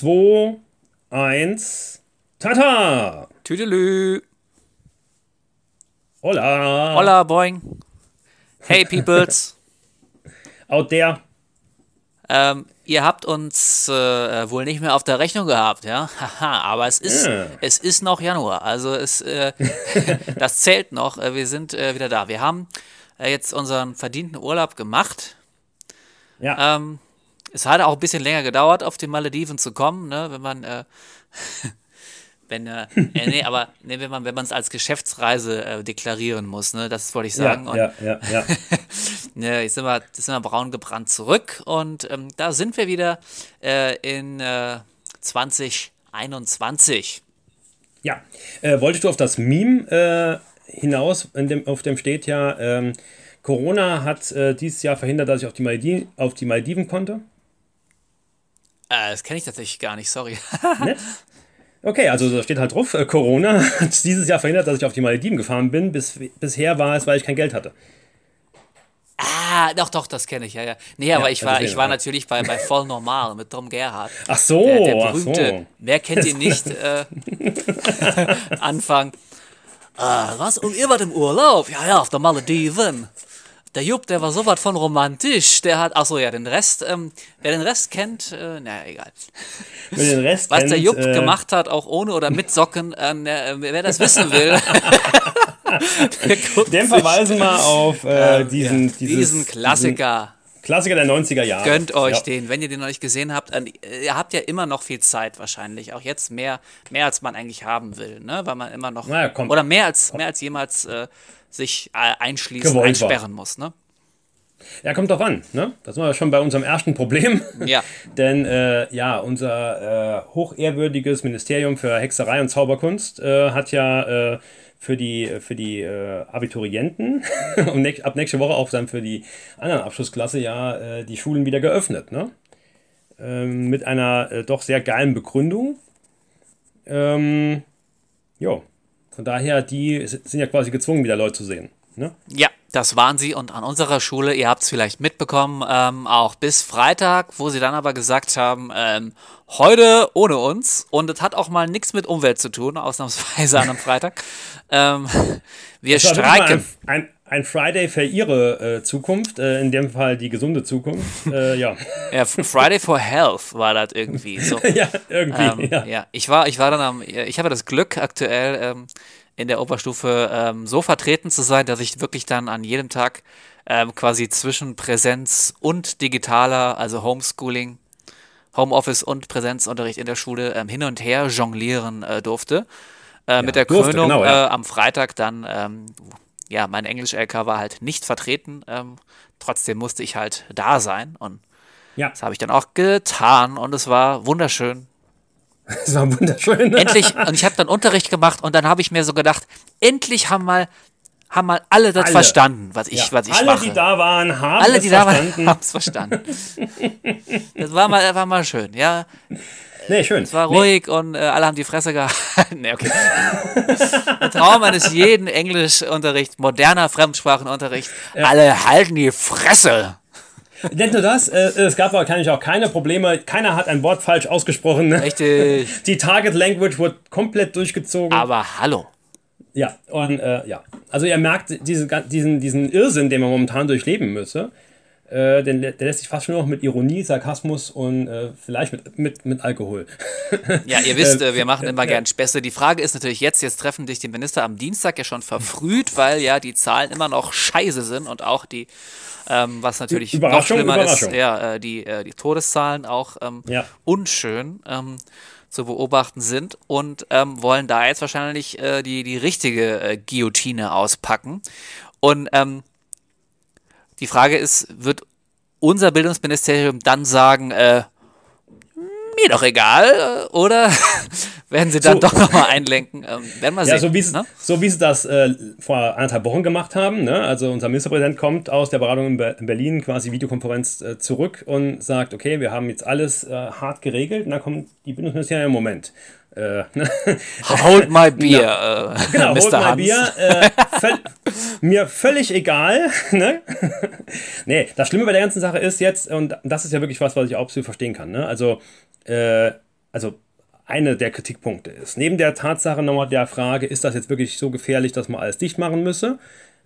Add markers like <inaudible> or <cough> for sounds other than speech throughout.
2, 1, Tata! Tüdelü. Hola! Hola, boing. Hey, peoples. <laughs> Out there. Ähm, ihr habt uns äh, wohl nicht mehr auf der Rechnung gehabt, ja? <laughs> Haha, aber es ist, Ja. es ist noch Januar. Also es, äh, <laughs> das zählt noch. Äh, Wir sind äh, wieder da. Wir haben äh, jetzt unseren verdienten Urlaub gemacht. Ja. Ähm, es hat auch ein bisschen länger gedauert, auf die Malediven zu kommen, ne? wenn man, äh, <laughs> wenn, äh, äh, nee, aber nee, wenn man, wenn man es als Geschäftsreise äh, deklarieren muss, ne? Das wollte ich ja, sagen. Und ja, ja, ja. <laughs> Ne, jetzt sind wir, jetzt sind wir braun gebrannt zurück und ähm, da sind wir wieder äh, in äh, 2021. ja. Äh, wolltest du auf das Meme hinaus, in dem, auf dem steht ja, ähm, Corona hat äh, dieses Jahr verhindert, dass ich auf die, Malediven, auf die Malediven konnte? Äh, das kenne ich tatsächlich gar nicht, sorry. Okay, also da steht halt drauf, äh, Corona hat dieses Jahr verhindert, dass ich auf die Malediven gefahren bin. Bis, bisher war es, weil ich kein Geld hatte. ah, doch, doch, das kenne ich, ja, ja. Nee, aber ich also war, deswegen, ich war ja. natürlich bei, bei Voll Normal mit Tom Gerhardt. Ach so, Der, der berühmte, so. wer kennt ihn nicht, äh, <laughs> Anfang. Ah, was? Und ihr wart im Urlaub? Ja, ja, auf der Malediven. Der Jupp, der war so was von romantisch. Der hat, ach so, ja, den Rest, ähm, wer den Rest kennt, äh, naja, egal. Wenn den Rest Was kennt, der Jupp äh, gemacht hat, auch ohne oder mit Socken, äh, äh, wer das wissen will, <laughs> <laughs> der guckt Dem verweisen wir auf äh, diesen, ja, dieses, diesen Klassiker. Diesen Klassiker der 90er Jahre. Gönnt euch ja. den, wenn ihr den noch nicht gesehen habt. Ihr habt ja immer noch viel Zeit wahrscheinlich. Auch jetzt mehr, mehr als man eigentlich haben will, ne? Weil man immer noch. Naja, kommt. oder mehr als, mehr als jemals äh, sich äh, einschließen, Gewollt war. einsperren muss, ne? Ja, kommt drauf an. Ne? Das sind wir schon bei unserem ersten Problem. <laughs> Ja. <laughs> Denn äh, ja, unser äh, hochehrwürdiges Ministerium für Hexerei und Zauberkunst äh, hat ja äh, für die, für die äh, Abiturienten <laughs> und näch- ab nächste Woche auch dann für die anderen Abschlussklasse ja äh, die Schulen wieder geöffnet. Ne? Ähm, mit einer äh, doch sehr geilen Begründung. Ähm, jo. Von daher, die sind ja quasi gezwungen, wieder Leute zu sehen. Ne? Ja, das waren sie und an unserer Schule, ihr habt es vielleicht mitbekommen, ähm, auch bis Freitag, wo sie dann aber gesagt haben, ähm, heute ohne uns und es hat auch mal nichts mit Umwelt zu tun, ausnahmsweise an einem Freitag. Ähm, wir Das streiken. Ein, ein, ein Friday für ihre äh, Zukunft, äh, in dem Fall die gesunde Zukunft. Äh, ja. <laughs> Ja, Friday for Health war das irgendwie so. <laughs> ja, irgendwie. Ähm, ja. ja. ich war, ich war dann am, ich habe das Glück aktuell ähm, in der Oberstufe ähm, so vertreten zu sein, dass ich wirklich dann an jedem Tag ähm, quasi zwischen Präsenz und digitaler, also Homeschooling, Homeoffice und Präsenzunterricht in der Schule ähm, hin und her jonglieren äh, durfte. Äh, mit der durfte, Krönung genau, ja. äh, am Freitag dann, ähm, ja, mein Englisch-LK war halt nicht vertreten. Ähm, trotzdem musste ich halt da sein und ja, das habe ich dann auch getan und es war wunderschön. <laughs> das war wunderschön. Endlich, <laughs> und ich habe dann Unterricht gemacht und dann habe ich mir so gedacht, endlich haben mal, haben mal alle das Alle. verstanden, was ich, ja. was ich Alle, mache. die da waren, haben alle, es die da waren, verstanden. <laughs> haben es verstanden. das war mal, war mal schön, ja. Nee, schön. Es war ruhig und äh, alle haben die Fresse gehalten. nee, okay. Der Traum eines jeden Englischunterricht, moderner Fremdsprachenunterricht. Alle halten die Fresse. Nicht nur das, äh, es gab wahrscheinlich auch keine Probleme. Keiner hat ein Wort falsch ausgesprochen. Ne? Richtig. <laughs> Die Target Language wurde komplett durchgezogen. Aber hallo. Ja, und äh, ja. Also ihr merkt diese, diesen, diesen Irrsinn, den man momentan durchleben müsse. Äh, den, der lässt sich fast nur noch mit Ironie, Sarkasmus und äh, vielleicht mit, mit, mit Alkohol. <laughs> Ja, ihr wisst, Äh, äh, wir machen immer äh, gern Späße. Die Frage ist natürlich jetzt, jetzt treffen dich die Minister am Dienstag ja schon verfrüht, weil ja die Zahlen immer noch scheiße sind und auch die, ähm, was natürlich noch schlimmer ist, ja, äh, die, äh, die Todeszahlen auch ähm, Ja. unschön ähm, zu beobachten sind und ähm, wollen da jetzt wahrscheinlich äh, die, die richtige äh, Guillotine auspacken. Und ähm, die Frage ist, wird unser Bildungsministerium dann sagen, äh, mir doch egal, äh, oder <laughs> werden sie dann So. doch nochmal einlenken? Ähm, werden wir Ja, sehen. so wie, sie- ne? so wie sie das äh, vor anderthalb Wochen gemacht haben. Ne? Also unser Ministerpräsident kommt aus der Beratung in, Ber in Berlin, quasi Videokonferenz äh, zurück und sagt, okay, wir haben jetzt alles äh, hart geregelt. Und dann kommt die Bundesministerin im Moment. Äh? Hold my beer, äh, Genau, Mr. holt mal Hans. Bier. Äh, völ mir völlig egal. <laughs> Ne? nee, das Schlimme bei der ganzen Sache ist jetzt, und das ist ja wirklich was, was ich auch absolut verstehen kann. Ne? Also, äh, also eine der Kritikpunkte ist. Neben der Tatsache nochmal der Frage, ist das jetzt wirklich so gefährlich, dass man alles dicht machen müsse?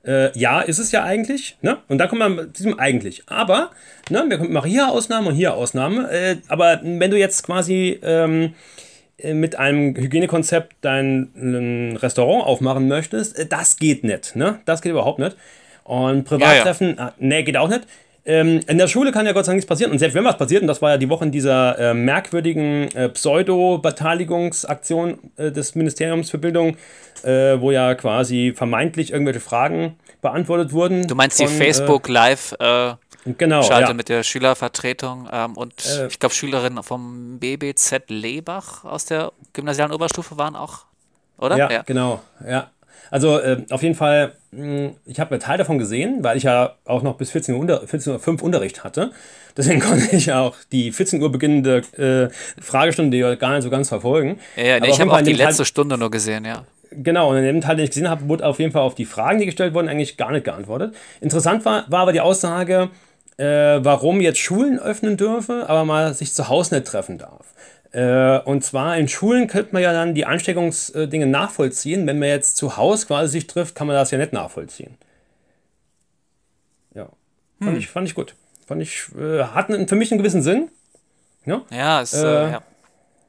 Äh, ja, ist es ja eigentlich. Ne? Und da kommt man mit diesem eigentlich. Aber, ne, wir machen hier Ausnahme und hier Ausnahme. Äh, aber wenn du jetzt quasi ähm, äh, mit einem Hygienekonzept dein Restaurant aufmachen möchtest, äh, das geht nicht. Ne? Das geht überhaupt nicht. Und Privattreffen, ja, ja. ne, geht auch nicht. Ähm, in der Schule kann ja Gott sei Dank nichts passieren. Und selbst wenn was passiert, und das war ja die Woche in dieser äh, merkwürdigen äh, Pseudo-Beteiligungsaktion äh, des Ministeriums für Bildung, äh, wo ja quasi vermeintlich irgendwelche Fragen beantwortet wurden. Du meinst von, die Facebook Live äh, genau, Schalte ja. mit der Schülervertretung ähm, und äh, ich glaube Schülerinnen vom BBZ Lebach aus der gymnasialen Oberstufe waren auch, oder? Ja, ja. genau, ja. Also äh, auf jeden Fall, mh, hm, ich habe einen Teil davon gesehen, weil ich ja auch noch bis 14 Uhr, unter, 14 Uhr 5 Unterricht hatte. <laughs> Deswegen konnte ich auch die 14 Uhr beginnende äh, Fragestunde gar nicht so ganz verfolgen. Ja, ja ich habe auch die letzte Teil, Stunde nur gesehen, ja. Genau, und in dem Teil, den ich gesehen habe, wurde auf jeden Fall auf die Fragen, die gestellt wurden, eigentlich gar nicht geantwortet. Interessant war, war aber die Aussage, äh, warum jetzt Schulen öffnen dürfen, aber man sich zu Hause nicht treffen darf. Äh, und zwar in Schulen könnte man ja dann die Ansteckungsdinge nachvollziehen. Wenn man jetzt zu Hause quasi sich trifft, kann man das ja nicht nachvollziehen. Ja. Hm. Fand, ich, fand ich gut. Fand ich, äh, hat für mich einen gewissen Sinn. Ja, ja, es, äh, ja.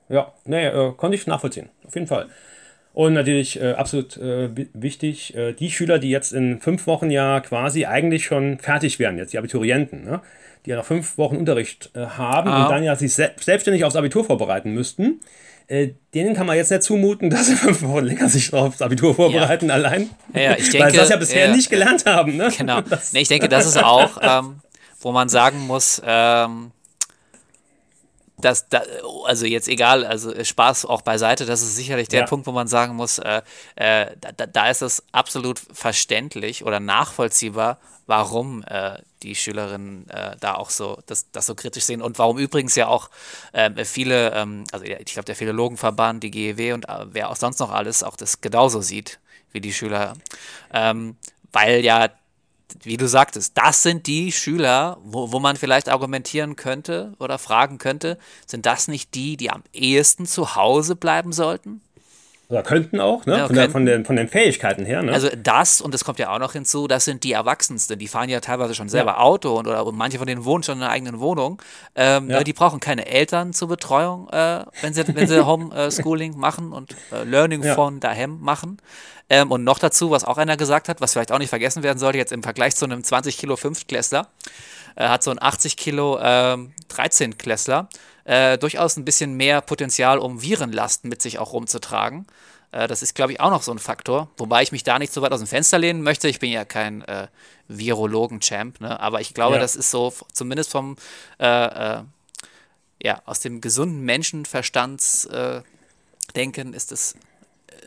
Ja, nee, äh, konnte ich nachvollziehen. Auf jeden Fall. Und natürlich äh, absolut äh, wichtig, äh, die Schüler, die jetzt in fünf Wochen ja quasi eigentlich schon fertig werden, jetzt die Abiturienten, ne? die ja noch fünf Wochen Unterricht äh, haben ah. und dann ja sich se selbstständig aufs Abitur vorbereiten müssten, äh, denen kann man jetzt nicht zumuten, <laughs> dass sie fünf Wochen länger sich aufs Abitur vorbereiten ja. allein. Ja, ich denke, Weil sie das ja bisher nicht gelernt haben. Ne? Genau. <laughs> Nee, ich denke, das ist auch, ähm, wo man sagen muss, ähm, dass da, also jetzt egal, also Spaß auch beiseite, das ist sicherlich der ja. Punkt, wo man sagen muss, äh, äh, da, da, ist es absolut verständlich oder nachvollziehbar, warum äh, die Schülerinnen äh, da auch so das, das so kritisch sehen und warum übrigens ja auch äh, viele, ähm, also ich glaube der Philologenverband, die GEW und äh, wer auch sonst noch alles auch das genauso sieht wie die Schüler, ähm, weil ja wie du sagtest, das sind die Schüler, wo, wo man vielleicht argumentieren könnte oder fragen könnte, sind das nicht die, die am ehesten zu Hause bleiben sollten? Oder könnten auch, ne? Ja, von, der, von, den, von den Fähigkeiten her. Ne? Also das, und das kommt ja auch noch hinzu, das sind die Erwachsensten, die fahren ja teilweise schon selber ja. Auto und, oder und manche von denen wohnen schon in einer eigenen Wohnung. Ähm, ja. Die brauchen keine Eltern zur Betreuung, äh, wenn sie, wenn sie <laughs> Homeschooling machen und äh, Learning von daheim machen. Ähm, und noch dazu, was auch einer gesagt hat, was vielleicht auch nicht vergessen werden sollte, jetzt im Vergleich zu einem 20 Kilo Fünftklässler, äh, hat so ein 80 Kilo äh, 13-Klässler äh, durchaus ein bisschen mehr Potenzial, um Virenlasten mit sich auch rumzutragen. Äh, das ist, glaube ich, auch noch so ein Faktor. Wobei ich mich da nicht so weit aus dem Fenster lehnen möchte. Ich bin ja kein äh, Virologen-Champ, ne? aber ich glaube, ja. das ist so, zumindest vom, äh, äh, ja, aus dem gesunden Menschenverstandsdenken ist es,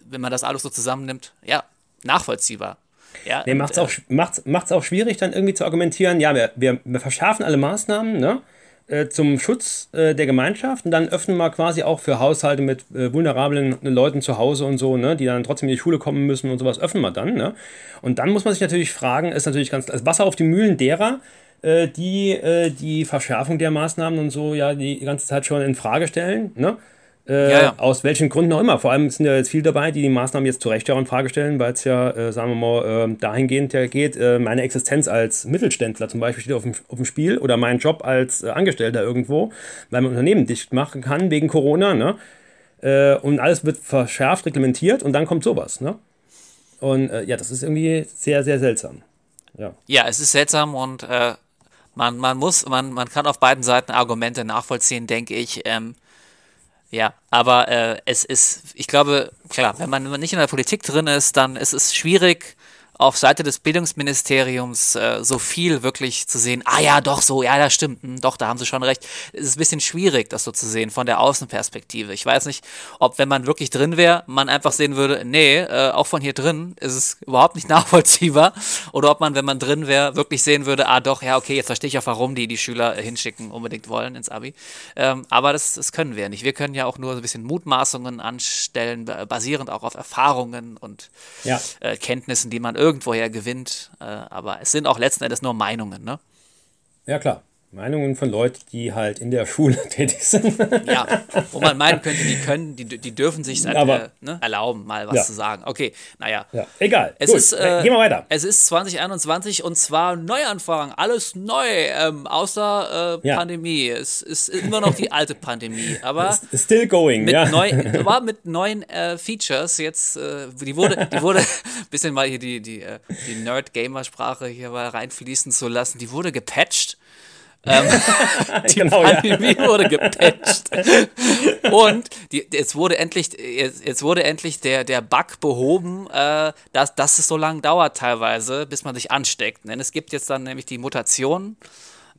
wenn man das alles so zusammennimmt, ja, nachvollziehbar. Ja, nee, macht es auch, macht's, macht's auch schwierig, dann irgendwie zu argumentieren, ja, wir, wir, wir verschärfen alle Maßnahmen, ne? Äh, zum Schutz äh, der Gemeinschaft und dann öffnen wir quasi auch für Haushalte mit äh, vulnerablen Leuten zu Hause und so, ne, die dann trotzdem in die Schule kommen müssen und sowas, öffnen wir dann. Ne? Und dann muss man sich natürlich fragen, ist natürlich ganz, also Wasser auf die Mühlen derer, äh, die äh, die Verschärfung der Maßnahmen und so ja die ganze Zeit schon in Frage stellen. Ne? Äh, ja, ja. Aus welchen Gründen auch immer. Vor allem sind ja jetzt viele dabei, die die Maßnahmen jetzt zu Recht ja auch in Frage stellen, weil es ja, äh, sagen wir mal, äh, dahingehend ja geht, äh, meine Existenz als Mittelständler zum Beispiel steht auf dem, auf dem Spiel oder mein Job als äh, Angestellter irgendwo, weil man Unternehmen dicht machen kann wegen Corona. Ne? Äh, und alles wird verschärft, reglementiert und dann kommt sowas. Ne? Und ja, das ist irgendwie sehr, sehr seltsam. Ja, ja es ist seltsam und man, man muss, man, man kann auf beiden Seiten Argumente nachvollziehen, denke ich. Ähm, ja, aber äh, es ist, ich glaube, klar, wenn man nicht in der Politik drin ist, dann ist es schwierig, auf Seite des Bildungsministeriums äh, so viel wirklich zu sehen, ah ja, doch so, ja, das stimmt, hm, doch, da haben sie schon recht. Es ist ein bisschen schwierig, das so zu sehen von der Außenperspektive. Ich weiß nicht, ob wenn man wirklich drin wäre, man einfach sehen würde, nee, äh, auch von hier drin ist es überhaupt nicht <laughs> nachvollziehbar. Oder ob man, wenn man drin wäre, wirklich sehen würde, ah doch, ja, okay, jetzt verstehe ich auch, warum die die Schüler äh, hinschicken, unbedingt wollen ins Abi. Ähm, aber das, das können wir nicht. Wir können ja auch nur so ein bisschen Mutmaßungen anstellen, basierend auch auf Erfahrungen und ja. äh, Kenntnissen, die man irgendwoher gewinnt. Äh, aber es sind auch letzten Endes nur Meinungen, ne? Ja, klar. Meinungen von Leuten, die halt in der Schule <laughs> tätig sind. Ja, wo man meinen könnte, die können, die, die dürfen sich äh, ne, erlauben, mal was Ja. zu sagen. Okay, naja. Ja, egal. Es Gut, ist, äh, gehen wir weiter. Es ist 2021 und zwar Neuanfang, alles neu, ähm, außer äh, Ja. Pandemie. Es ist immer noch die alte Pandemie, <laughs> aber Still going, mit, ja. neu, <laughs> aber mit neuen äh, Features jetzt, äh, die wurde, die wurde, bisschen mal hier die, die, äh, die Nerd-Gamer-Sprache hier mal reinfließen zu lassen, die wurde gepatcht. <laughs> Die genau, ja. Pandemie wurde gepatcht. Und die, jetzt wurde endlich, jetzt, wurde endlich der, der Bug behoben, äh, dass, dass es so lange dauert teilweise, bis man sich ansteckt. Denn es gibt jetzt dann nämlich die Mutationen.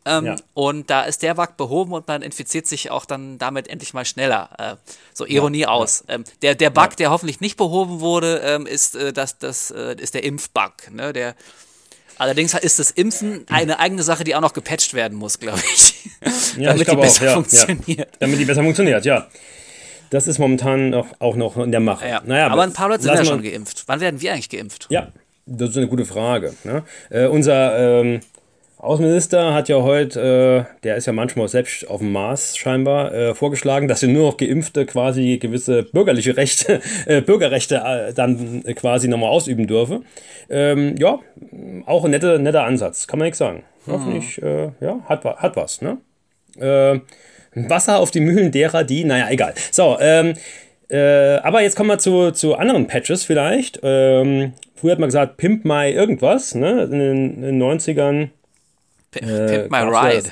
Ähm, Ja. Und da ist der Bug behoben und man infiziert sich auch dann damit endlich mal schneller. Äh, so Ironie aus. Ähm, der, der Bug, der hoffentlich nicht behoben wurde, ähm, ist, äh, das, das, äh, ist der Impfbug. Ne? Der, allerdings ist das Impfen eine eigene Sache, die auch noch gepatcht werden muss, glaube ich. Ja, damit ich die besser auch, ja, funktioniert. Ja. Damit die besser funktioniert, ja. Das ist momentan noch, auch noch in der Mache. Ja. Naja, aber ein paar Leute sind ja schon geimpft. Wann werden wir eigentlich geimpft? Ja, das ist eine gute Frage. Ne? Äh, unser ähm, Außenminister hat ja heute, äh, der ist ja manchmal selbst auf dem Mars scheinbar, äh, vorgeschlagen, dass sie nur noch Geimpfte quasi gewisse bürgerliche Rechte, <laughs> äh, Bürgerrechte äh, dann äh, quasi nochmal ausüben dürfe. Ähm, ja, auch ein netter, netter Ansatz, kann man nichts sagen. Hoffentlich, äh, ja, hat, hat was, ne? Äh, Wasser auf die Mühlen derer, die, naja, egal. So, ähm, äh, aber jetzt kommen wir zu, zu anderen Patches vielleicht. Ähm, früher hat man gesagt, Pimp My irgendwas, ne? In den, in den 90ern. P Pimp My Ride.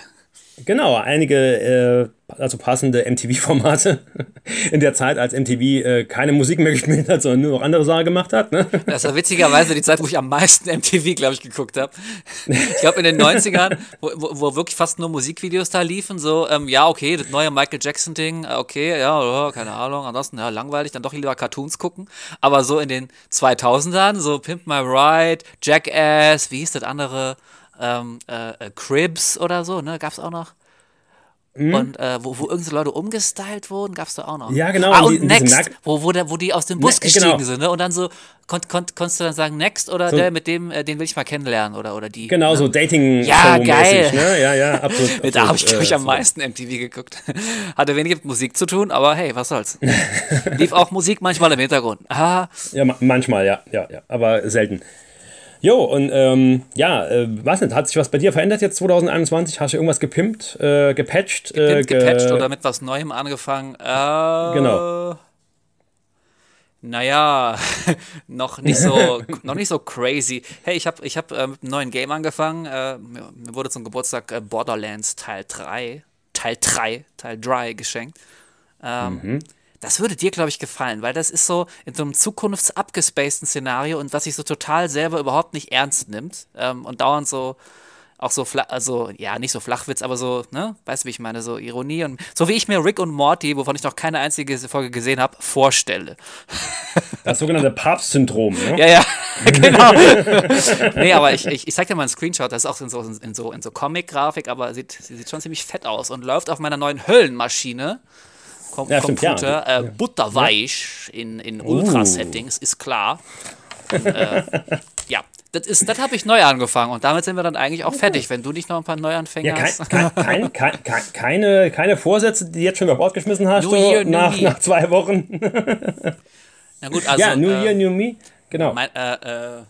Genau, einige, äh, also passende MTV-Formate <laughs> in der Zeit, als MTV äh, keine Musik mehr <laughs> gespielt hat, sondern nur noch andere Sachen gemacht hat. Ne? Das war witzigerweise die Zeit, wo ich am meisten <laughs> MTV, glaube ich, geguckt habe. Ich glaube in den 90ern, wo, wo, wo wirklich fast nur Musikvideos da liefen, so, ähm, ja, okay, das neue Michael Jackson-Ding, äh, okay, ja, äh, keine Ahnung, ansonsten, ja, langweilig, dann doch lieber Cartoons gucken. Aber so in den 2000ern, so Pimp My Ride, Jackass, wie hieß das andere, ähm, äh, äh, Cribs oder so, ne, gab's auch noch. Und äh, wo, wo irgendwelche Leute umgestylt wurden, gab's da auch noch. Mhm. Ja, genau, Ah, und die- Next, wo, wo, der, wo die aus dem Bus Ne- gestiegen genau. sind, ne? Und dann so, konnt, konnt, konntest du dann sagen, Next oder So- der mit dem, äh, den will ich mal kennenlernen oder, oder die. Genau, ne? so dating Ja, geil. Ne? Ja, ja, absolut. <laughs> Da absolut, habe ich, glaube ich, äh, am meisten MTV geguckt. <laughs> Hatte wenig mit Musik zu tun, aber hey, was soll's. Lief auch Musik manchmal im Hintergrund. Ah, Ja, ma manchmal, ja, ja, ja, aber selten. Jo, und ähm, ja, äh, was nicht, hat sich was bei dir verändert jetzt 2021? Hast du irgendwas gepimpt, äh, gepatcht? äh, Pimp ge- gepatcht oder mit was Neuem angefangen. Äh, Genau. Naja, <laughs> noch nicht so, <laughs> noch nicht so crazy. Hey, ich habe ich hab, äh, mit einem neuen Game angefangen. Äh, mir, wurde zum Geburtstag äh, Borderlands Teil 3, Teil 3, Teil 3 geschenkt. Ähm, Das würde dir, glaube ich, gefallen, weil das ist so in so einem zukunftsabgespaceden Szenario und was sich so total selber überhaupt nicht ernst nimmt ähm, und dauernd so auch so flach, also ja, nicht so Flachwitz, aber so, ne, weißt du, wie ich meine, so Ironie und so wie ich mir Rick und Morty, wovon ich noch keine einzige Folge gesehen habe, vorstelle. <laughs> Das sogenannte Papst-Syndrom. Ne? Ja, ja, <laughs> genau. nee, aber ich, ich, ich zeig dir mal einen Screenshot, das ist auch in so, in so, in so Comic-Grafik, aber sieht, sie sieht schon ziemlich fett aus und läuft auf meiner neuen Höllenmaschine. Com Ja, stimmt, Computer, ja. äh, butterweich in, in Ultra-Settings, ist klar. Und, äh, ja, das, ist- das habe ich neu angefangen und damit sind wir dann eigentlich auch fertig, wenn du nicht noch ein paar Neuanfänge Ja, kein, hast. kein, kein, kein, kein, keine, keine Vorsätze, die du jetzt schon über Bord geschmissen hast, New so Year, New nach, nach zwei Wochen. Na gut, also. ja, New äh, Year, New Me. Genau. Mein, äh, äh,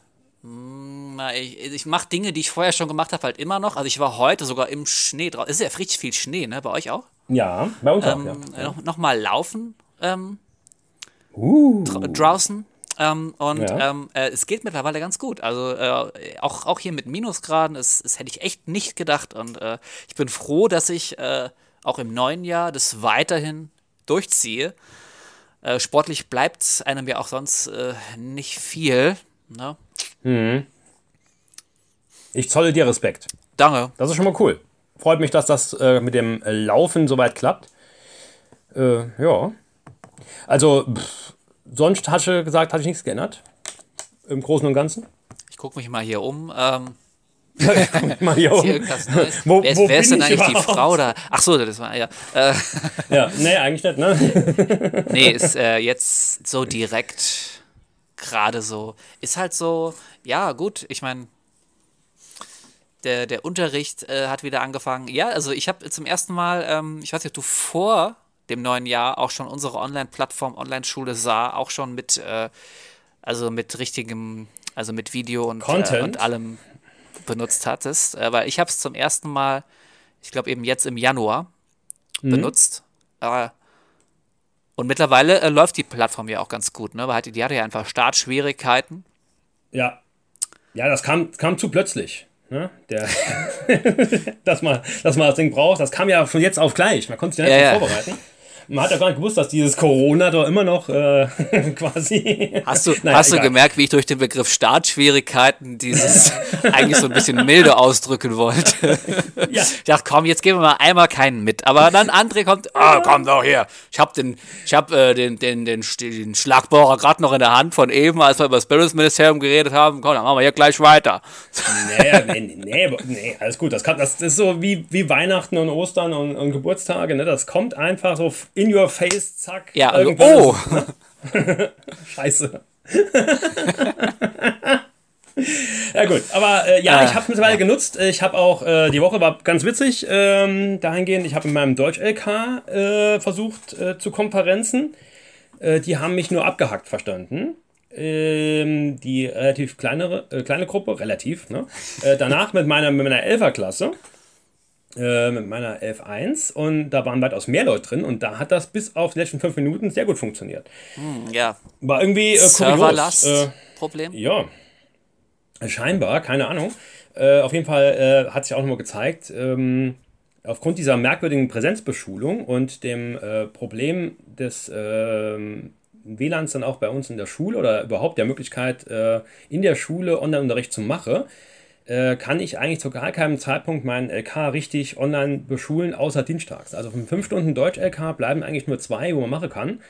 mh, ich ich mache Dinge, die ich vorher schon gemacht habe, halt immer noch. Also ich war heute sogar im Schnee drauf. Es ist ja richtig viel Schnee, ne? Bei euch auch? Ja, bei uns auch, Ähm, ja. äh, noch, noch mal laufen ähm, Uh, dra- draußen. Ähm, und Ja. ähm, äh, es geht mittlerweile ganz gut. Also äh, auch, auch hier mit Minusgraden, das, das hätte ich echt nicht gedacht. Und äh, ich bin froh, dass ich äh, auch im neuen Jahr das weiterhin durchziehe. Äh, sportlich bleibt einem ja auch sonst nicht viel. Ne? ich zolle dir Respekt. Danke. Das ist schon mal cool. Freut mich, dass das äh, mit dem Laufen soweit klappt. Äh, ja. Also, pff, sonst hast du gesagt, hat sich nichts geändert. Im Großen und Ganzen. Ich gucke mich mal hier um. Ähm, <laughs> Mal hier Neues? Wo- wer ist, wo wer ist denn ich eigentlich die überhaupt? Frau da? Ach so, das war ja. Äh, Ja, nee, eigentlich nicht, ne? <laughs> nee, ist äh, jetzt so direkt gerade so. Ist halt so, ja, gut, ich meine. Der, der Unterricht äh, hat wieder angefangen. Ja, also ich habe zum ersten Mal, ähm, ich weiß nicht, ob du vor dem neuen Jahr auch schon unsere Online-Plattform Online-Schule sah, auch schon mit, äh, also mit richtigem, also mit Video und, äh, und allem benutzt hattest. Weil ich habe es zum ersten Mal, ich glaube eben jetzt im Januar, mhm. benutzt. Äh, und mittlerweile äh, läuft die Plattform ja auch ganz gut, ne? Weil die, die hatte ja einfach Startschwierigkeiten. Ja. Ja, das kam, kam zu plötzlich. Ne? Der, <laughs> dass, man, dass man das Ding braucht, das kam ja von jetzt auf gleich. Man konnte sich ja nicht ja, vorbereiten. Man hat ja gar nicht gewusst, dass dieses Corona doch immer noch äh, <laughs> quasi. Hast du, <laughs> naja, hast du gemerkt, wie ich durch den Begriff Startschwierigkeiten dieses <laughs> eigentlich so ein bisschen milde ausdrücken wollte? Ja. Ich dachte, komm, jetzt geben wir mal einmal keinen mit. Aber dann André kommt, ah, komm doch hier. Ich habe den, ich hab, äh, den, den, den, den Schlagbohrer gerade noch in der Hand von eben, als wir über das Bildungsministerium geredet haben. Komm, dann machen wir hier gleich weiter. Naja, nee, nee, nee, alles gut. Das, kann, das ist so wie, wie Weihnachten und Ostern und, und Geburtstage. Ne? Das kommt einfach so in your face, zack. Ja, also, oh! <laughs> Scheiße. <laughs> ja gut, aber äh, ja, ah, ich habe es mittlerweile ja. genutzt. Ich habe auch, äh, die Woche war ganz witzig ähm, dahingehend, ich habe in meinem Deutsch-LK äh, versucht äh, zu Konferenzen. Äh, die haben mich nur abgehackt verstanden. Ähm, die relativ kleinere, äh, kleine Gruppe, relativ, ne? danach mit meiner, mit meiner Elferklasse. klasse äh, mit meiner 11.1 und da waren weitaus mehr Leute drin und da hat das bis auf die letzten fünf Minuten sehr gut funktioniert. Hm, ja. War irgendwie äh, Serverlast äh, Problem? Ja. Scheinbar, keine Ahnung. Äh, auf jeden Fall äh, hat sich auch nochmal gezeigt, ähm, aufgrund dieser merkwürdigen Präsenzbeschulung und dem äh, Problem des ähm, WLANs dann auch bei uns in der Schule oder überhaupt der Möglichkeit, in der Schule Online-Unterricht zu machen, äh, kann ich eigentlich zu gar keinem Zeitpunkt meinen LK richtig online beschulen, außer dienstags. Also von fünf Stunden Deutsch-LK bleiben eigentlich nur zwei, wo man machen kann,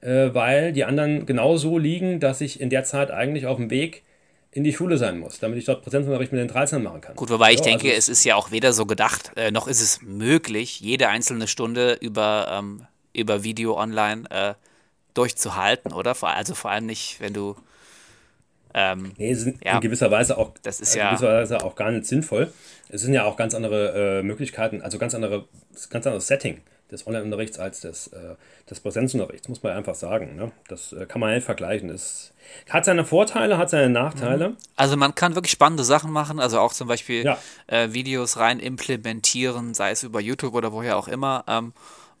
äh, weil die anderen genauso liegen, dass ich in der Zeit eigentlich auf dem Weg in die Schule sein muss, damit ich dort Präsenzunterricht mit den 13 machen kann. Gut, wobei ich so, denke, also es ist ja auch weder so gedacht, äh, noch ist es möglich, jede einzelne Stunde über, ähm, über Video online äh, durchzuhalten, oder? Also vor allem nicht, wenn du ähm, nee, sind ja, in gewisser Weise auch, das ist in ja, Weise auch gar nicht sinnvoll. Es sind ja auch ganz andere äh, Möglichkeiten, also ganz andere, ganz anderes Setting des Online-Unterrichts als des, äh, des Präsenzunterrichts, muss man einfach sagen. Ne? Das äh, kann man nicht vergleichen. Es hat seine Vorteile, hat seine Nachteile. Mhm. Also man kann wirklich spannende Sachen machen, also auch zum Beispiel ja. Äh, Videos rein implementieren, sei es über YouTube oder woher auch immer. Ähm,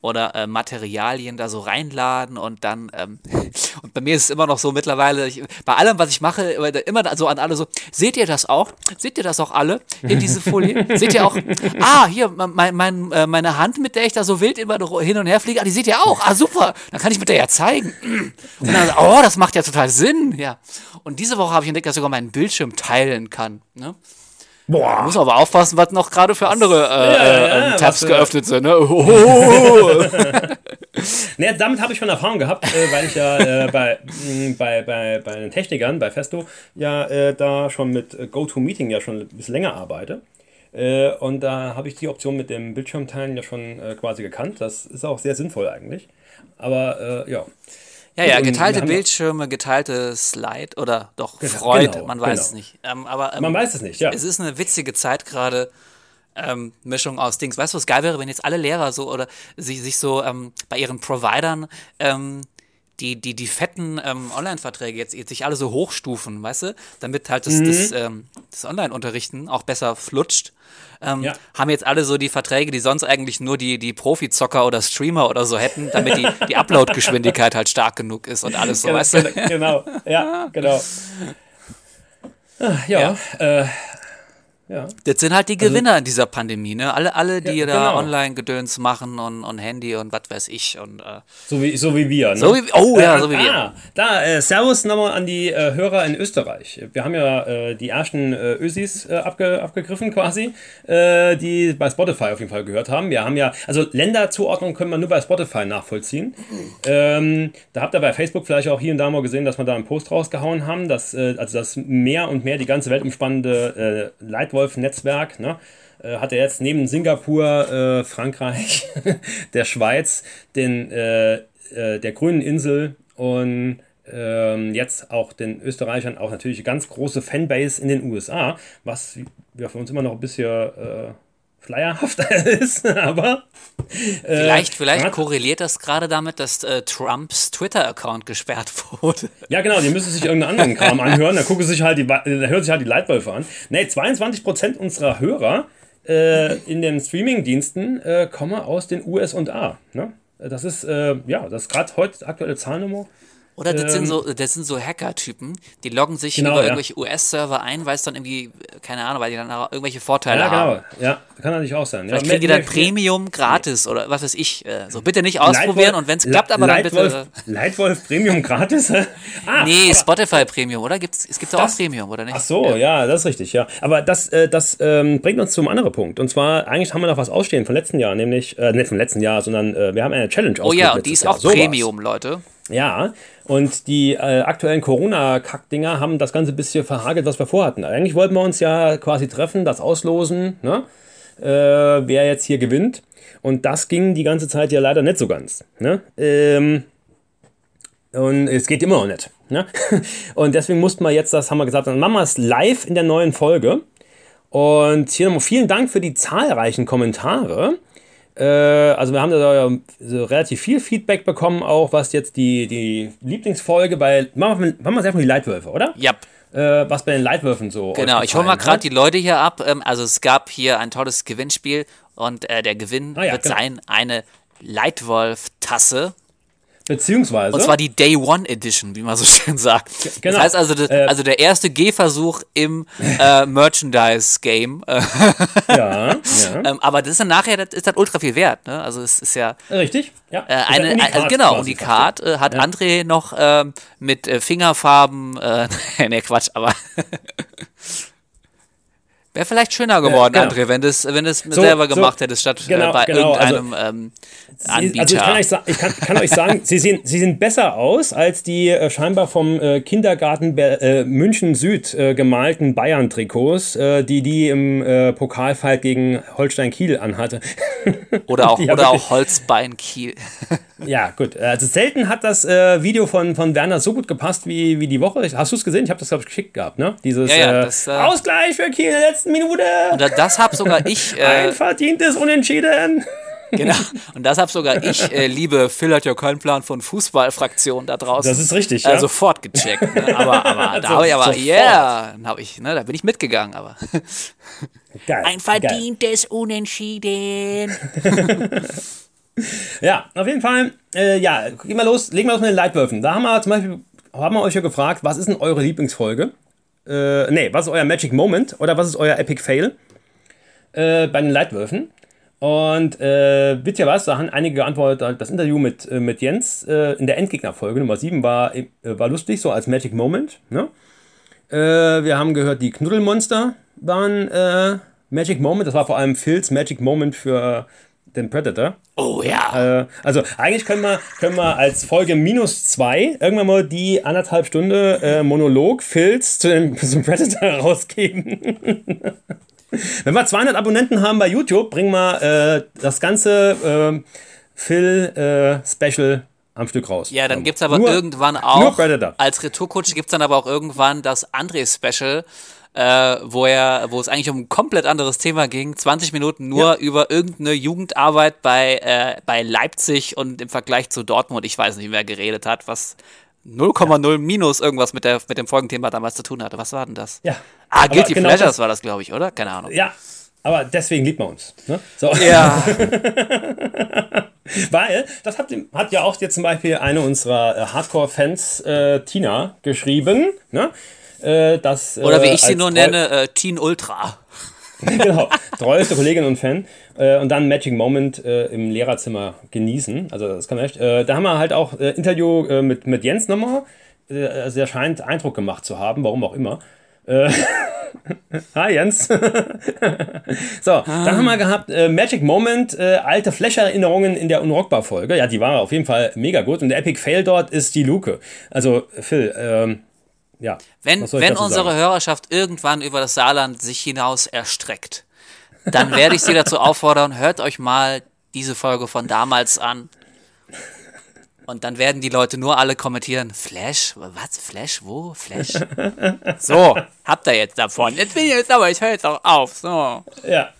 oder äh, Materialien da so reinladen und dann, ähm, <laughs> und bei mir ist es immer noch so mittlerweile, ich, bei allem, was ich mache, immer so an alle so, seht ihr das auch? Seht ihr das auch alle in diese Folie? <laughs> seht ihr auch, ah, hier, mein, mein, äh, meine Hand, mit der ich da so wild immer hin und her fliege, ah, die seht ihr auch, ah, super, dann kann ich mit der ja zeigen. <clears throat> Und dann, oh, das macht ja total Sinn, ja. Und diese Woche habe ich entdeckt, dass ich sogar meinen Bildschirm teilen kann, ne? Boah. Muss aber aufpassen, was noch gerade für andere äh, ja, äh, Tabs was, geöffnet sind. Ne? Oh. <laughs> nee, damit habe ich schon Erfahrung gehabt, äh, weil ich ja äh, bei, mh, bei, bei, bei den Technikern, bei Festo, ja äh, da schon mit GoToMeeting ja schon ein bisschen länger arbeite. Äh, und da habe ich die Option mit dem Bildschirmteilen ja schon quasi gekannt. Das ist auch sehr sinnvoll eigentlich. Aber ja. Ja, ja, geteilte Bildschirme, geteilte Slide oder doch Freud, genau, man weiß genau. es nicht. Ähm, aber ähm, man weiß es nicht, ja. Es ist eine witzige Zeit gerade. Ähm, Mischung aus Dings. Weißt du, was geil wäre, wenn jetzt alle Lehrer so oder sich, sich so ähm, bei ihren Providern ähm, die, die, die fetten ähm, Online-Verträge jetzt, jetzt sich alle so hochstufen, weißt du, damit halt das, mhm. das, ähm, das Online-Unterrichten auch besser flutscht ähm, ja. haben jetzt alle so die Verträge, die sonst eigentlich nur die, die Profi-Zocker oder Streamer oder so hätten, damit die, die Upload-Geschwindigkeit halt stark genug ist und alles so, genau, weißt du? Genau, ja, genau. <laughs> Ah, ja, ja. Äh, ja. Das sind halt die also Gewinner also, in dieser Pandemie, ne? Alle, alle die ja, da genau. Online-Gedöns machen und, und Handy und was weiß ich. Und, äh, so, wie, so wie wir, ne? So wie, oh ja, äh, so wie wir. Ah, da, äh, Servus nochmal an die äh, Hörer in Österreich. Wir haben ja äh, die ersten äh, Ösis abge, abgegriffen quasi, die bei Spotify auf jeden Fall gehört haben. Wir haben ja, also Länderzuordnung können wir nur bei Spotify nachvollziehen. Ähm, da habt ihr bei Facebook vielleicht auch hier und da mal gesehen, dass wir da einen Post rausgehauen haben, dass, also dass mehr und mehr die ganze Welt umspannende äh, Leitwolf Wolf-Netzwerk, ne? Äh, hat er jetzt neben Singapur, äh, Frankreich, <laughs> der Schweiz, den, äh, äh, der grünen Insel und ähm, jetzt auch den Österreichern auch natürlich eine ganz große Fanbase in den USA, was ja, für uns immer noch ein bisschen äh, flyerhafter <laughs> ist, aber. Äh, vielleicht vielleicht korreliert das gerade damit, dass äh, Trumps Twitter-Account gesperrt wurde. <laughs> Ja, genau, die müssen sich irgendeinen anderen Kram anhören, da gucken sich halt die, da hören sich halt die Leitwölfe an. Nee, 22% unserer Hörer äh, in den Streaming-Diensten äh, kommen aus den USA. Ne? Das ist, äh, ja, das ist gerade heute aktuelle Zahlnummer. Oder das, ähm, sind so, das sind so Hacker-Typen, die loggen sich genau, über ja. irgendwelche US-Server ein, weil es dann irgendwie, keine Ahnung, weil die dann auch irgendwelche Vorteile ja, genau. haben. Ja, kann natürlich auch sein. Vielleicht ja, kriegen die dann Premium gratis oder was weiß ich. Äh, so, bitte nicht ausprobieren Leitwolf, und wenn es klappt, aber dann bitte. Äh, Leitwolf Premium gratis? <laughs> ah, nee, Spotify Premium, oder? Gibt's, es gibt auch Premium, oder nicht? Ach so, ja. ja. das ist richtig, ja. Aber das, äh, das ähm, bringt uns zum anderen Punkt. Und zwar, eigentlich haben wir noch was ausstehen von letzten Jahr, nämlich, äh, nicht vom letzten Jahr, sondern äh, wir haben eine Challenge Oh ja, und die ist auch Jahr. Premium, Leute. Ja, und die äh, aktuellen Corona-Kack-Dinger haben das Ganze ein bisschen verhagelt, was wir vorhatten. Eigentlich wollten wir uns ja quasi treffen, das auslosen, ne? äh, wer jetzt hier gewinnt. Und das ging die ganze Zeit ja leider nicht so ganz. Ne? Ähm, und es geht immer noch nicht. Ne? <laughs> Und deswegen mussten wir jetzt, das haben wir gesagt, dann machen wir es live in der neuen Folge. Und hier nochmal vielen Dank für die zahlreichen Kommentare. Äh, also wir haben da so relativ viel Feedback bekommen, auch was jetzt die, die Lieblingsfolge bei. Machen wir, machen wir es einfach die Leitwölfe, oder? Ja. Äh, was bei den Leitwürfen so. Genau, ich hole mal gerade die Leute hier ab. Ähm, also es gab hier ein tolles Gewinnspiel und äh, der Gewinn ah, ja, wird genau. sein eine Leitwolf-Tasse Beziehungsweise. Und zwar die Day One Edition, wie man so <laughs> schön sagt. Genau. Das heißt also, das, äh, also der erste Gehversuch im äh, <laughs> Merchandise-Game. <laughs> ja, ja. ähm, aber das ist dann nachher, das ist dann ultra viel wert. Ne? Also es ist ja. Richtig, ja. Äh, eine, ein, genau, Unikat äh, hat ja. André noch ähm, mit äh, Fingerfarben. Äh, ne, Quatsch, aber. Wäre vielleicht schöner geworden, ja, genau. André, wenn du es wenn so, selber gemacht so, hättest, statt genau, bei genau, irgendeinem also, ähm, Anbieter. Also ich kann euch, ich kann, kann euch sagen, sie, sehen, sie sehen besser aus als die äh, scheinbar vom äh, Kindergarten äh, München Süd äh, gemalten Bayern-Trikots, äh, die die im äh, Pokalfight gegen Holstein Kiel anhatte. <laughs> Oder auch, oder auch Holzbein Kiel. <laughs> ja, gut. Also selten hat das Video von, von Werner so gut gepasst wie, wie die Woche. Hast du es gesehen? Ich habe das, glaube ich, geschickt gehabt, ne? Dieses ja, ja, das, Ausgleich für Kiel der letzten Minute. Und das habe sogar ich. <laughs> Ein verdientes Unentschieden. <laughs> Genau. Und das habe sogar ich, äh, liebe Phil hat ja keinen Plan von Fußballfraktion da draußen. Das ist richtig, ja. Äh, sofort gecheckt. Ne? Aber, aber <laughs> da habe ich aber, yeah, hab ich, ne, da bin ich mitgegangen, aber. Geil, Ein verdientes geil. Unentschieden. ja, auf jeden Fall, äh, ja, gehen wir los, legen wir los mit den Leitwürfen. Da haben wir zum Beispiel, haben wir euch ja gefragt, was ist denn eure Lieblingsfolge? Äh, nee, was ist euer Magic Moment oder was ist euer Epic Fail? Äh, bei den Leitwürfen. Und äh? Da haben einige geantwortet, das Interview mit, äh, mit Jens äh, in der Endgegnerfolge Nummer 7 war, äh, war lustig, so als Magic Moment. Ne? Äh, wir haben gehört, die Knuddelmonster waren äh, Magic Moment. Das war vor allem Phils Magic Moment für den Predator. Oh ja. also eigentlich können wir, können wir als Folge minus 2 irgendwann mal die anderthalb Stunde Monolog Phils zu dem, <laughs> zum Predator <laughs> rausgeben. <laughs> Wenn wir 200 Abonnenten haben bei YouTube, bringen wir äh, das ganze äh, Phil-Special äh, am Stück raus. Ja, dann gibt es aber nur, irgendwann auch, als Retourkutsche gibt es dann aber auch irgendwann das André-Special, äh, wo, er, wo es eigentlich um ein komplett anderes Thema ging. 20 Minuten nur ja. über irgendeine Jugendarbeit bei, äh, bei Leipzig und im Vergleich zu Dortmund, ich weiß nicht, wer geredet hat, was 0,0 minus irgendwas mit, der, mit dem Folgenthema damals zu tun hatte. Was war denn das? Ja. Ah, Guilty genau Pleasures das, war das, glaube ich, oder? Keine Ahnung. Ja, aber deswegen liebt man uns. Ne? So. Ja. <laughs> Weil, das hat, hat ja auch jetzt zum Beispiel eine unserer äh, Hardcore-Fans, äh, Tina, geschrieben. Ne? Äh, dass, Oder wie ich sie nur nenne, äh, Teen Ultra. <laughs> genau, treueste Kollegin und Fan. Äh, und dann Magic Moment äh, im Lehrerzimmer genießen. Also das kann man echt. Äh, da haben wir halt auch äh, Interview äh, mit, mit Jens nochmal. Äh, also er scheint Eindruck gemacht zu haben, warum auch immer. <laughs> Hi Jens. <laughs> so, ah. dann haben wir gehabt Magic Moment, alte Flash-Erinnerungen in der Unrockbar-Folge. Ja, die war auf jeden Fall mega gut. Und der Epic Fail dort ist die Luke. Also Phil, ähm, ja. Wenn, wenn unsere sagen? Hörerschaft irgendwann über das Saarland sich hinaus erstreckt, dann werde ich Sie dazu <laughs> auffordern, hört euch mal diese Folge von damals an. Und dann werden die Leute nur alle kommentieren, Flash, was, Flash, wo, Flash? <laughs> so, habt ihr jetzt davon. Jetzt bin ich jetzt aber, ich höre jetzt auch auf. So. Ja.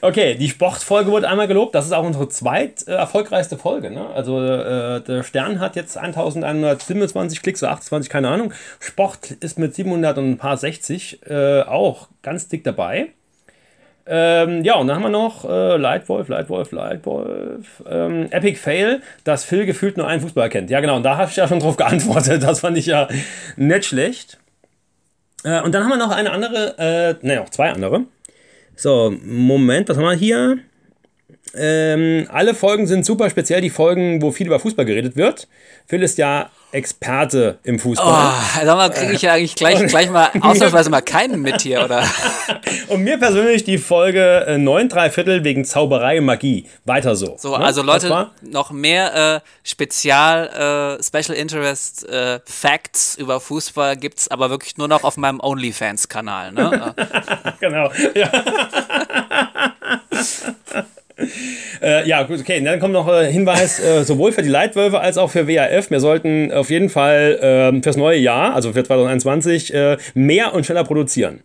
Okay, die Sportfolge wurde einmal gelobt. Das ist auch unsere zweit äh, erfolgreichste Folge. Ne? Also äh, der Stern hat jetzt 1127 Klicks oder 28, keine Ahnung. Sport ist mit 700 und ein paar 60 äh, auch ganz dick dabei. Ähm, ja, und dann haben wir noch äh, Lightwolf, Lightwolf, Lightwolf. Ähm, Epic Fail, dass Phil gefühlt nur einen Fußballer kennt. Ja, genau, und da habe ich ja schon drauf geantwortet. Das fand ich ja nicht schlecht. Äh, und dann haben wir noch eine andere, äh, ne, noch zwei andere. So, Moment, was haben wir hier? Ähm, alle Folgen sind super, speziell die Folgen, wo viel über Fußball geredet wird. Phil ist ja Experte im Fußball. Oh, sag mal, kriege ich ja eigentlich gleich, gleich mal <laughs> ausnahmsweise mal keinen mit hier, oder? <laughs> Und mir persönlich die Folge äh, 9 3 Viertel wegen Zauberei und Magie. Weiter so. So, ne? also Leute, noch mehr äh, Spezial, äh, Special Interest äh, Facts über Fußball gibt es aber wirklich nur noch auf meinem OnlyFans-Kanal. Ne? <laughs> genau, ja. <laughs> Äh, ja, gut, okay. Dann kommt noch äh, Hinweis, äh, sowohl für die Leitwölfe als auch für WAF. Wir sollten auf jeden Fall äh, fürs neue Jahr, also für 2021, äh, mehr und schneller produzieren.